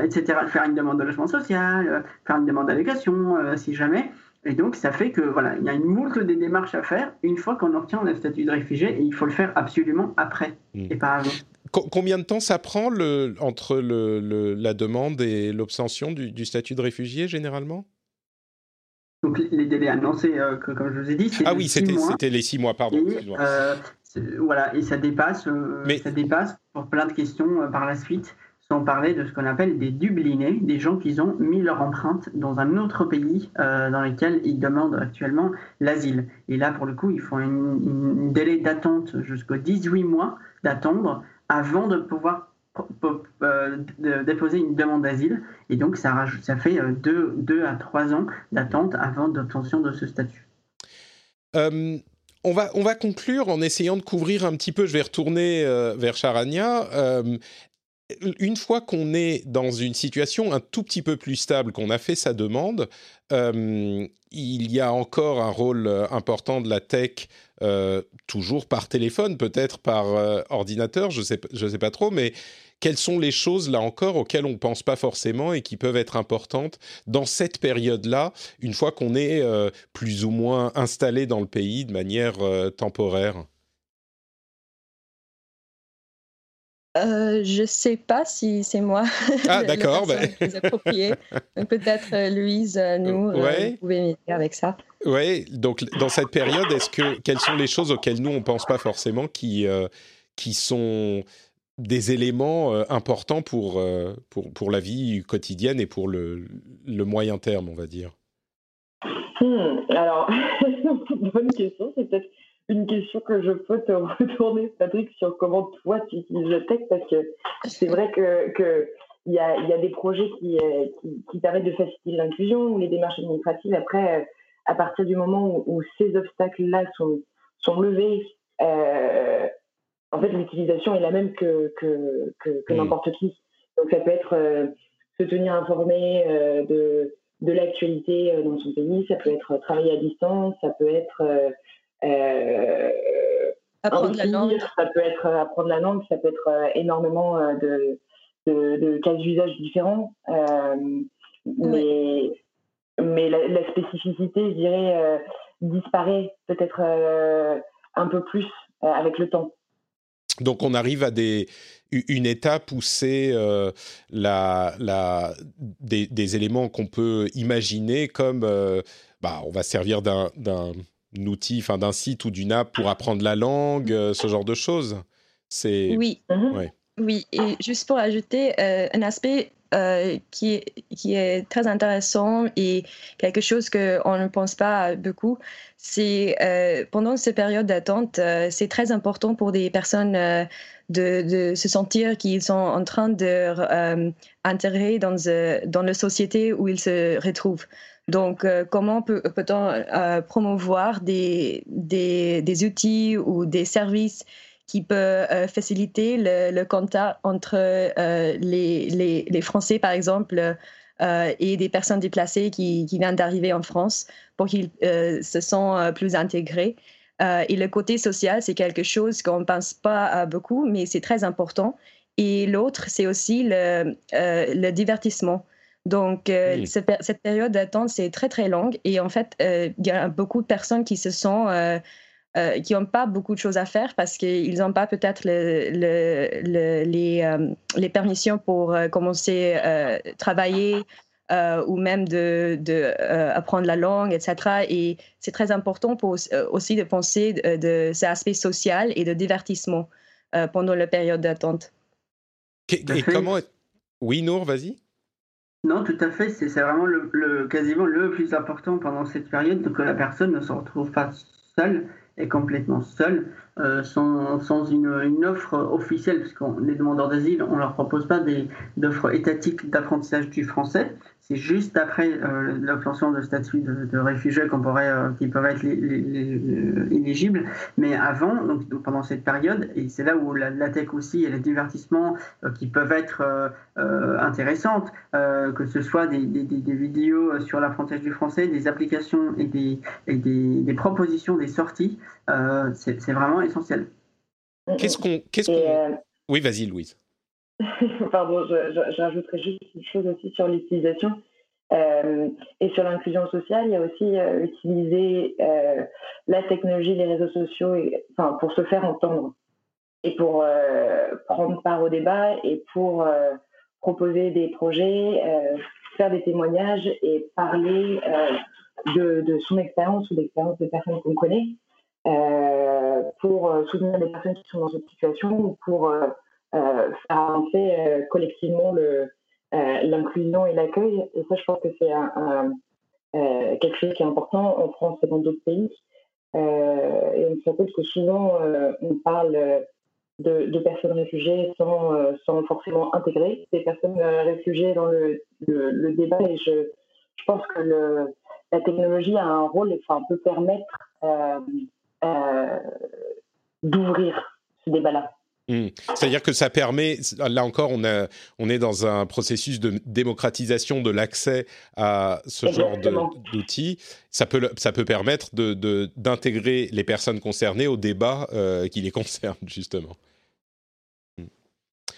etc., faire une demande de logement social, euh, faire une demande d'allocation, euh, si jamais. Et donc, ça fait que voilà, il y a une moult des démarches à faire une fois qu'on obtient le statut de réfugié, et il faut le faire absolument après hmm. et pas avant. combien de temps ça prend le, entre le, la demande et l'obtention du, statut de réfugié généralement? Donc les délais annoncés, euh, comme je vous ai dit, c'est ah oui, c'était les six mois, pardon. Euh, voilà, et ça dépasse, euh, ça dépasse pour plein de questions par la suite sans parler de ce qu'on appelle des dublinés, des gens qui ont mis leur empreinte dans un autre pays euh, dans lequel ils demandent actuellement l'asile. Et là, pour le coup, il faut un délai d'attente jusqu'aux 18 mois d'attendre avant de pouvoir euh, déposer une demande d'asile. Et donc, ça, ça fait 2 deux, à 3 ans d'attente avant d'obtention de ce statut. Euh, on va, on va conclure en essayant de couvrir un petit peu, je vais retourner vers Charania, une fois qu'on est dans une situation un tout petit peu plus stable, qu'on a fait sa demande, euh, il y a encore un rôle euh, important de la tech, euh, toujours par téléphone, peut-être par ordinateur, je ne sais, je sais pas trop, mais quelles sont les choses, là encore, auxquelles on ne pense pas forcément et qui peuvent être importantes dans cette période-là, une fois qu'on est plus ou moins installé dans le pays de manière temporaire? Euh, je sais pas si c'est moi. Ah, d'accord. Ben. peut-être euh, Louise, euh, nous, euh, vous pouvez m'aider avec ça. Oui, donc dans cette période, est-ce que quelles sont les choses auxquelles nous on pense pas forcément qui qui sont des éléments importants pour, pour pour la vie quotidienne et pour le, le moyen terme, on va dire. Hmm, alors, bonne question. C'est peut-être une question que je peux te retourner, Patrick, sur comment toi tu utilises le texte, parce que c'est vrai que, que y a, y a, des projets qui, euh, qui, qui permettent de faciliter l'inclusion ou les démarches administratives. Après, euh, à partir du moment où, ces obstacles-là sont, sont levés, euh, en fait, l'utilisation est la même que, que, que, mmh. n'importe qui. Donc, ça peut être euh, se tenir informé de, de l'actualité dans son pays, ça peut être travailler à distance, ça peut être euh, apprendre la langue. Ça peut être euh, apprendre la langue, ça peut être euh, énormément de, de, cas d'usage différents. mais mais la, spécificité, je dirais, disparaît peut-être un peu plus avec le temps. Donc on arrive à des, une étape où c'est la, la, des, des éléments qu'on peut imaginer comme bah, on va servir d'un outil, enfin d'un site ou d'une app pour apprendre la langue, euh, ce genre de choses. C'est oui, oui. Et juste pour ajouter euh, un aspect euh, qui, est, très intéressant et quelque chose qu'on ne pense pas beaucoup, c'est pendant cette période d'attente, c'est très important pour des personnes de, se sentir qu'ils sont en train de intégrer dans, dans la société où ils se retrouvent. Donc, euh, comment peut-on euh, promouvoir des, des, outils ou des services qui peuvent euh, faciliter le, contact entre les, les, les, Français, par exemple, et des personnes déplacées qui, qui viennent d'arriver en France pour qu'ils se sentent plus intégrés. et le côté social, c'est quelque chose qu'on ne pense pas beaucoup, mais c'est très important. Et l'autre, c'est aussi le, le divertissement. Donc, euh, cette, période d'attente, c'est très, très longue. Et en fait, euh, il y a beaucoup de personnes qui se sont, euh, qui n'ont pas beaucoup de choses à faire parce qu'ils n'ont pas peut-être le, les, les, permissions pour commencer à travailler ou même de, de apprendre la langue, etc. Et c'est très important pour, aussi de penser de, de cet aspect social et de divertissement pendant la période d'attente. Et comment... Oui, Nour, vas-y. Non, tout à fait. C'est vraiment le, quasiment le plus important pendant cette période, que la personne ne se retrouve pas seule et complètement seule, euh, sans, sans une, une, offre officielle, puisqu'on les demandeurs d'asile, on leur propose pas d'offres étatiques d'apprentissage du français. C'est juste après euh, l'obtention de statut de, de réfugié qu'on pourrait, euh, qui peuvent être éligibles. Mais avant, donc, pendant cette période, et c'est là où la, tech aussi et les divertissements euh, qui peuvent être euh, intéressantes, que ce soit des, des, des vidéos sur l'apprentissage du français, des applications et des, et des, propositions, des sorties, c'est vraiment essentiel. Qu'est-ce qu'on. Qu'est-ce qu'on... Oui, vas-y, Louise. Pardon, j'ajouterais juste une chose aussi sur l'utilisation. et sur l'inclusion sociale, il y a aussi utiliser la technologie, les réseaux sociaux, enfin, pour se faire entendre et pour prendre part au débat et pour proposer des projets, faire des témoignages et parler de, son expérience ou l'expérience des personnes qu'on connaît pour soutenir les personnes qui sont dans cette situation ou pour faire avancer collectivement l'inclusion et l'accueil. Et ça, je pense que c'est quelque chose qui est important en France et dans d'autres pays. et on se rend compte que souvent, on parle de, personnes réfugiées sans, euh, sans, forcément intégrer ces personnes euh, réfugiées dans le, le, débat. Et je, je pense que la technologie a un rôle, enfin, peut permettre euh, d'ouvrir ce débat-là. Hmm. C'est-à-dire que ça permet, là encore, on, a, on est dans un processus de démocratisation de l'accès à ce genre d'outils. Ça peut, ça peut permettre d'intégrer de, les personnes concernées au débat euh, qui les concerne, justement. Hmm.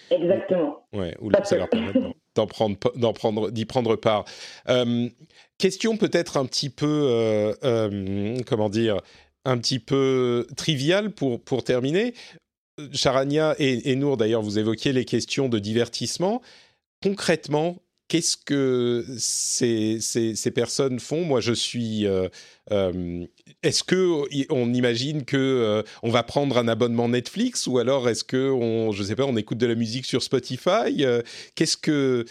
Exactement. Ouais, ou ça leur permet d'en prendre, prendre, d'y prendre part. Euh, question peut-être un petit peu, euh, comment dire, un petit peu triviale pour, pour terminer. Charania et, Nour, d'ailleurs, vous évoquiez les questions de divertissement. Concrètement, qu'est-ce que ces, ces, personnes font? Moi, je suis. Euh, euh, est-ce que on imagine que euh, on va prendre un abonnement Netflix ou alors est-ce que on, je sais pas, on écoute de la musique sur Spotify? Qu'est-ce que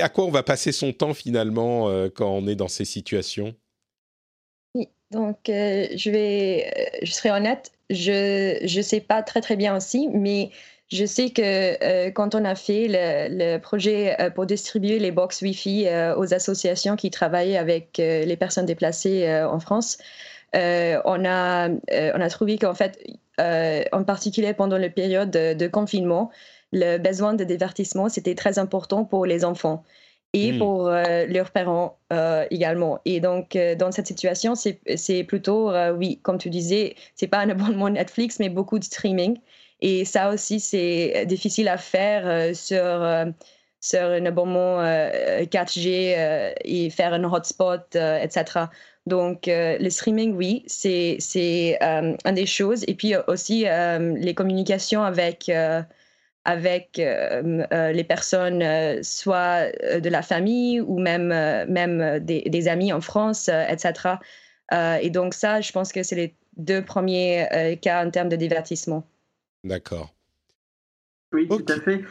à quoi on va passer son temps finalement quand on est dans ces situations? Donc, je vais, je serai honnête, je ne sais pas très très bien aussi, mais je sais que euh, quand on a fait le, projet euh, pour distribuer les box Wi-Fi euh, aux associations qui travaillent avec les personnes déplacées en France, on, a, on a trouvé qu'en fait, en particulier pendant la période de confinement, le besoin de divertissement, c'était très important pour les enfants et hmm. pour euh, leurs parents euh, également. Et donc, euh, dans cette situation, c'est plutôt, oui, comme tu disais, c'est pas un abonnement Netflix, mais beaucoup de streaming. Et ça aussi, c'est difficile à faire sur, sur un abonnement 4G et faire un hotspot, etc. Donc, le streaming, oui, c'est une des choses. Et puis aussi, les communications avec avec euh, euh, les personnes, euh, soit de la famille ou même, même des, amis en France, etc. et donc ça, je pense que c'est les deux premiers cas en termes de divertissement. D'accord. Oui, tout à fait.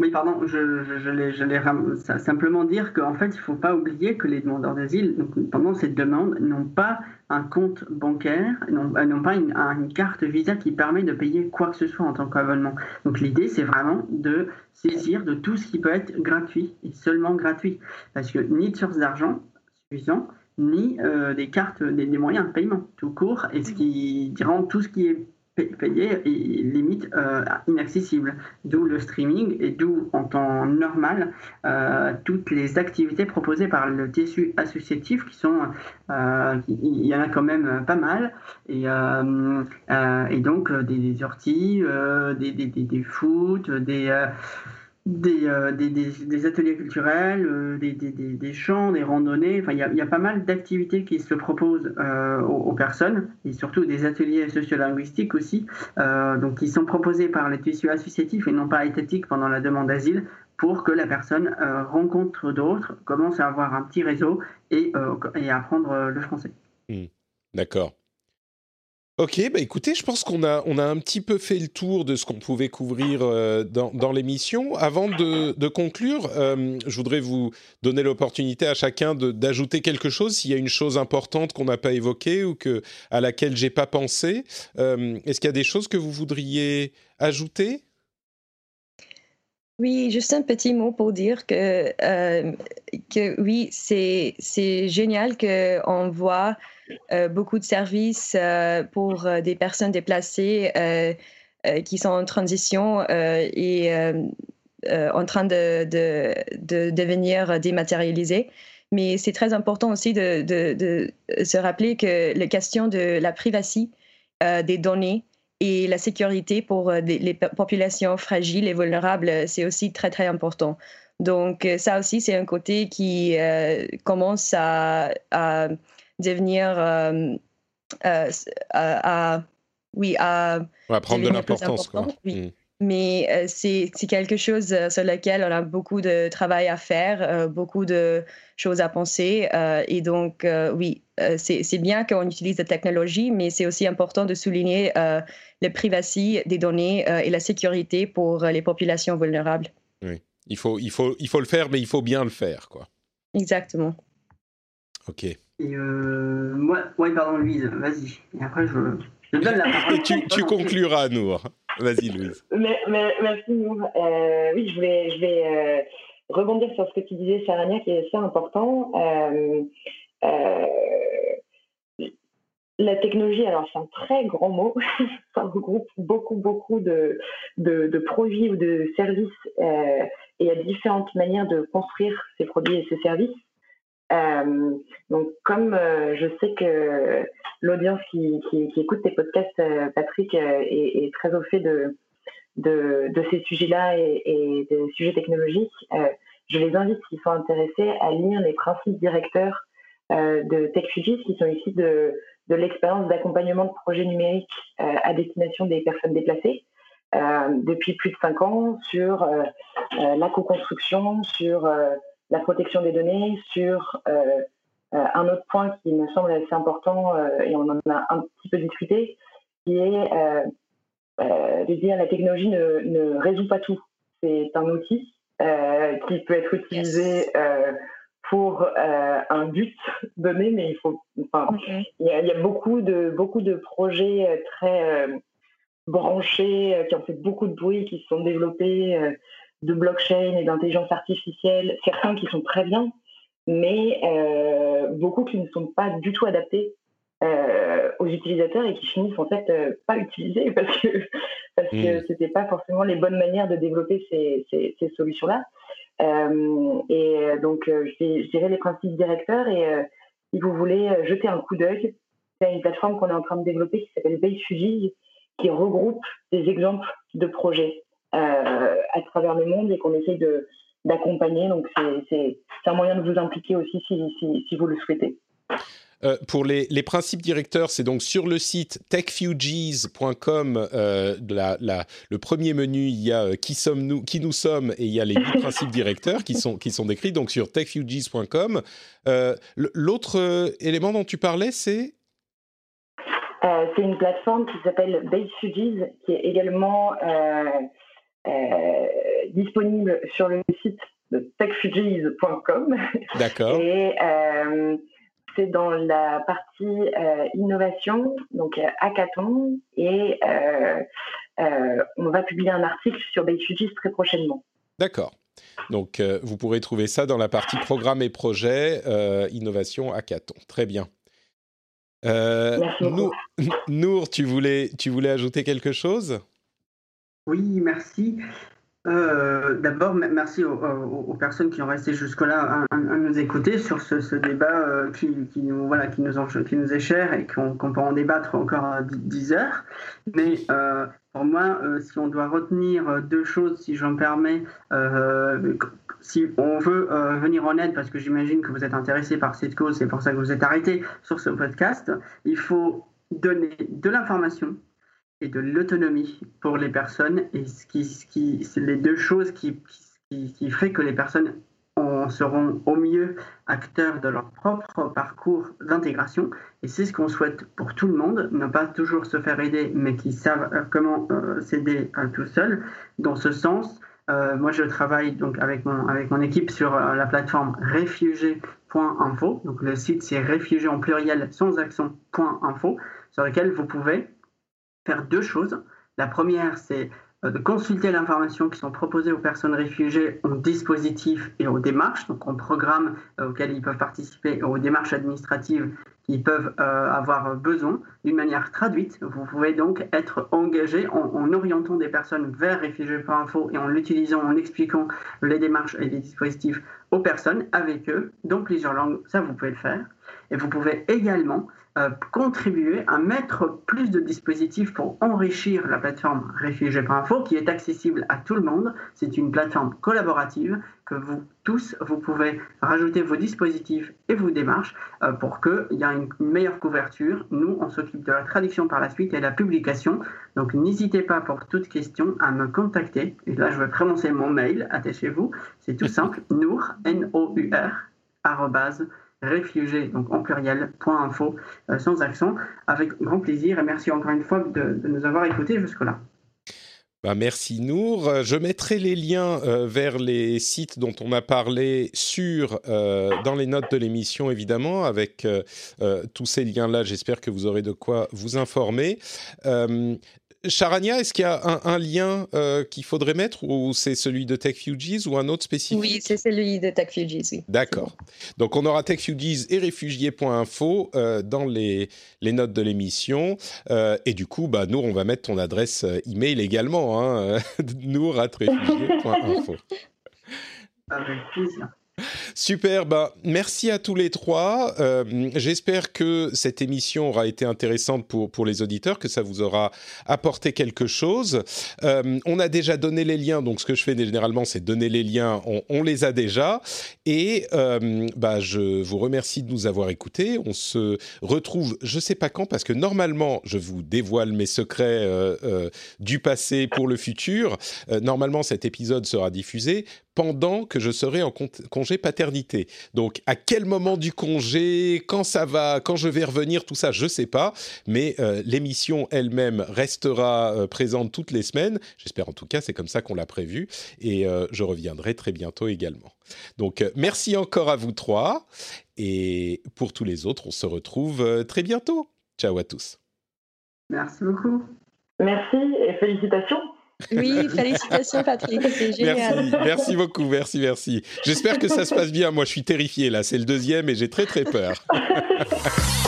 Oui, pardon, je, je, simplement dire qu'en fait, il ne faut pas oublier que les demandeurs d'asile, pendant cette demande, n'ont pas un compte bancaire, n'ont euh, pas une, carte Visa qui permet de payer quoi que ce soit en tant qu'abonnement. Donc l'idée, c'est vraiment de saisir de tout ce qui peut être gratuit et seulement gratuit. Parce que ni de source d'argent suffisant, ni euh, des cartes, des, moyens de paiement tout court, et ce qui rend tout ce qui est payé limite euh, inaccessible. D'où le streaming et d'où en temps normal euh, toutes les activités proposées par le tissu associatif qui sont, euh, il y en a quand même pas mal et, donc des, orties, des, des, des, des foot, des euh, des, des, ateliers culturels, euh, des, chants, des randonnées. Enfin, il y, a pas mal d'activités qui se proposent euh, aux, personnes et surtout des ateliers sociolinguistiques aussi, donc qui sont proposés par les tissus associatifs et non pas étatiques pendant la demande d'asile pour que la personne rencontre d'autres, commence à avoir un petit réseau et, et apprendre le français. Mmh. D'accord. Ok, bah écoutez, je pense qu'on a, on a un petit peu fait le tour de ce qu'on pouvait couvrir euh, dans, l'émission. Avant de, conclure, euh, je voudrais vous donner l'opportunité à chacun d'ajouter quelque chose, s'il y a une chose importante qu'on n'a pas évoquée ou que, à laquelle j'ai pas pensé. Euh, est-ce qu'il y a des choses que vous voudriez ajouter? Oui, juste un petit mot pour dire que, que oui, c'est génial qu'on voit beaucoup de services euh, pour euh, des personnes déplacées qui sont en transition et en train de, de, devenir dématérialisées. Mais c'est très important aussi de, de, se rappeler que la question de la privacité des données et la sécurité pour les populations fragiles et vulnérables, c'est aussi très, très important. Donc, ça aussi, c'est un côté qui commence à, devenir, à, oui, à, prendre de l'importance. Oui. Mm mais euh, c'est quelque chose euh, sur lequel on a beaucoup de travail à faire, euh, beaucoup de choses à penser. et donc, oui, c'est bien qu'on utilise la technologie, mais c'est aussi important de souligner la privacité des données et la sécurité pour les populations vulnérables. Oui, il faut, il, faut, il faut le faire, mais il faut bien le faire, quoi. Exactement. Ok. Et moi, ouais, pardon, Louise, vas-y. Et après, je, je donne la parole. tu, tu concluras, Nour. Vas-y, Louise. merci, Nour. Euh, oui, je vais, je vais euh, rebondir sur ce que tu disais, Charania, qui est assez important. Euh, la technologie, alors c'est un très grand mot, ça regroupe beaucoup, beaucoup de, de, produits ou de services et il y a différentes manières de construire ces produits et ces services. Euh, donc, comme euh, je sais que l'audience qui, écoute tes podcasts, euh, Patrick, est, très au fait de, ces sujets-là et, et, des sujets technologiques, je les invite, s'ils sont intéressés, à lire les principes directeurs de TechFugis, qui sont ici de, de l'expérience d'accompagnement de projets numériques à destination des personnes déplacées. depuis plus de cinq ans sur la co-construction, sur la protection des données, sur euh, euh, un autre point qui me semble assez important, euh, et on en a un petit peu discuté, qui est de dire la technologie ne, résout pas tout. C'est un outil qui peut être utilisé pour un but donné, mais il faut, enfin, il y, a beaucoup de beaucoup de projets très branchés qui ont fait beaucoup de bruit, qui se sont développés de blockchain et d'intelligence artificielle, certains qui sont très bien, mais euh, beaucoup qui ne sont pas du tout adaptés euh, aux utilisateurs et qui finissent en fait euh, pas utilisés parce que parce que hmm. c'était pas forcément les bonnes manières de développer ces, ces, solutions-là. et donc je, dirais les principes directeurs et si vous voulez jeter un coup d'œil, c'est une plateforme qu'on est en train de développer qui s'appelle Base qui regroupe des exemples de projets à travers le monde et qu'on essaye d'accompagner. Donc c'est un moyen de vous impliquer aussi si, si, si vous le souhaitez. Euh, pour les, les, principes directeurs, c'est donc sur le site techfugees.com, euh, la, la, le premier menu, il y a euh, qui sommes nous, qui nous sommes, et il y a les huit principes directeurs qui sont qui sont décrits donc sur techfugees.com. L'autre élément dont tu parlais, c'est? C'est une plateforme qui s'appelle BaseFugees, qui est également euh, disponible sur le site de techfugees.com. D'accord. Et euh, c'est dans la partie euh, innovation, donc hackathon, et on va publier un article sur BaseFugees très prochainement. D'accord. Donc, vous pourrez trouver ça dans la partie programme et projet, innovation hackathon. Très bien. Merci Nour, Nour, tu voulais, tu voulais ajouter quelque chose? Oui, merci. Euh, d'abord, merci aux, personnes qui ont resté jusque-là à, nous écouter sur ce, débat euh, qui, nous, voilà, qui, nous est cher et qu'on peut en débattre encore 10 heures. Mais euh, pour moi, si on doit retenir deux choses, si j'en permets, si on veut venir en aide, parce que j'imagine que vous êtes intéressé par cette cause, c'est pour ça que vous êtes arrêté sur ce podcast, il faut donner de l'information et de l'autonomie pour les personnes. Et ce qui, ce qui, c'est les deux choses qui, qui, qui fait que les personnes seront au mieux acteurs de leur propre parcours d'intégration. Et c'est ce qu'on souhaite pour tout le monde, ne pas toujours se faire aider, mais qui savent euh, comment euh, s'aider euh, tout seul. Dans ce sens, moi, je travaille donc avec mon, avec mon équipe sur la plateforme réfugié.info. Donc le site, c'est réfugié en pluriel sans accent.info, sur lequel vous pouvez faire deux choses. La première, c'est euh, de consulter l'information qui sont proposées aux personnes réfugiées en dispositif et aux démarches, donc en programme euh, auxquels ils peuvent participer, aux démarches administratives qu'ils peuvent euh, avoir besoin d'une manière traduite. Vous pouvez donc être engagé en, orientant des personnes vers réfugiés.info et en l'utilisant, en expliquant les démarches et les dispositifs aux personnes avec eux dans plusieurs langues. Ça, vous pouvez le faire. Et vous pouvez également contribuer à mettre plus de dispositifs pour enrichir la plateforme réfugié.info qui est accessible à tout le monde. C'est une plateforme collaborative que vous tous, vous pouvez rajouter vos dispositifs et vos démarches euh, pour qu'il y ait une, meilleure couverture. Nous, on s'occupe de la traduction par la suite et de la publication. Donc n'hésitez pas pour toute question à me contacter. Et là, je vais prononcer mon mail, attachez-vous. C'est tout simple, nour, N-O-U-R, réfugiés, donc en pluriel, point info, euh, sans accent, avec grand plaisir et merci encore une fois de, nous avoir écoutés jusque-là. Bah, merci Nour. Euh, je mettrai les liens euh, vers les sites dont on a parlé sur dans les notes de l'émission évidemment avec tous ces liens là. J'espère que vous aurez de quoi vous informer. Charania, est-ce qu'il y a un, lien euh, qu'il faudrait mettre ou c'est celui de TechFugees ou un autre spécifique? Oui, c'est celui de TechFugees, oui. D'accord. Donc on aura TechFugees et réfugiés.info euh, dans les, les, notes de l'émission. Euh, et du coup, bah, Nour, on va mettre ton adresse email également, hein, nour Avec plaisir. Super, bah, merci à tous les trois. Euh, j'espère que cette émission aura été intéressante pour, pour les auditeurs, que ça vous aura apporté quelque chose. Euh, on a déjà donné les liens, donc ce que je fais généralement, c'est donner les liens. On, les a déjà. Et bah, je vous remercie de nous avoir écoutés. On se retrouve, je sais pas quand, parce que normalement, je vous dévoile mes secrets du passé pour le futur. normalement, cet épisode sera diffusé pendant que je serai en congé paternité. Donc, à quel moment du congé, quand ça va, quand je vais revenir, tout ça, je ne sais pas. Mais euh, l'émission elle-même restera euh, présente toutes les semaines. J'espère en tout cas, c'est comme ça qu'on l'a prévu. Et euh, je reviendrai très bientôt également. Donc, merci encore à vous trois. Et pour tous les autres, on se retrouve très bientôt. Ciao à tous. Merci beaucoup. Merci et félicitations. Oui, félicitations Patrick, c'est génial. Merci, merci beaucoup, merci, merci. J'espère que ça se passe bien. Moi, je suis terrifié là, c'est le deuxième et j'ai très très peur.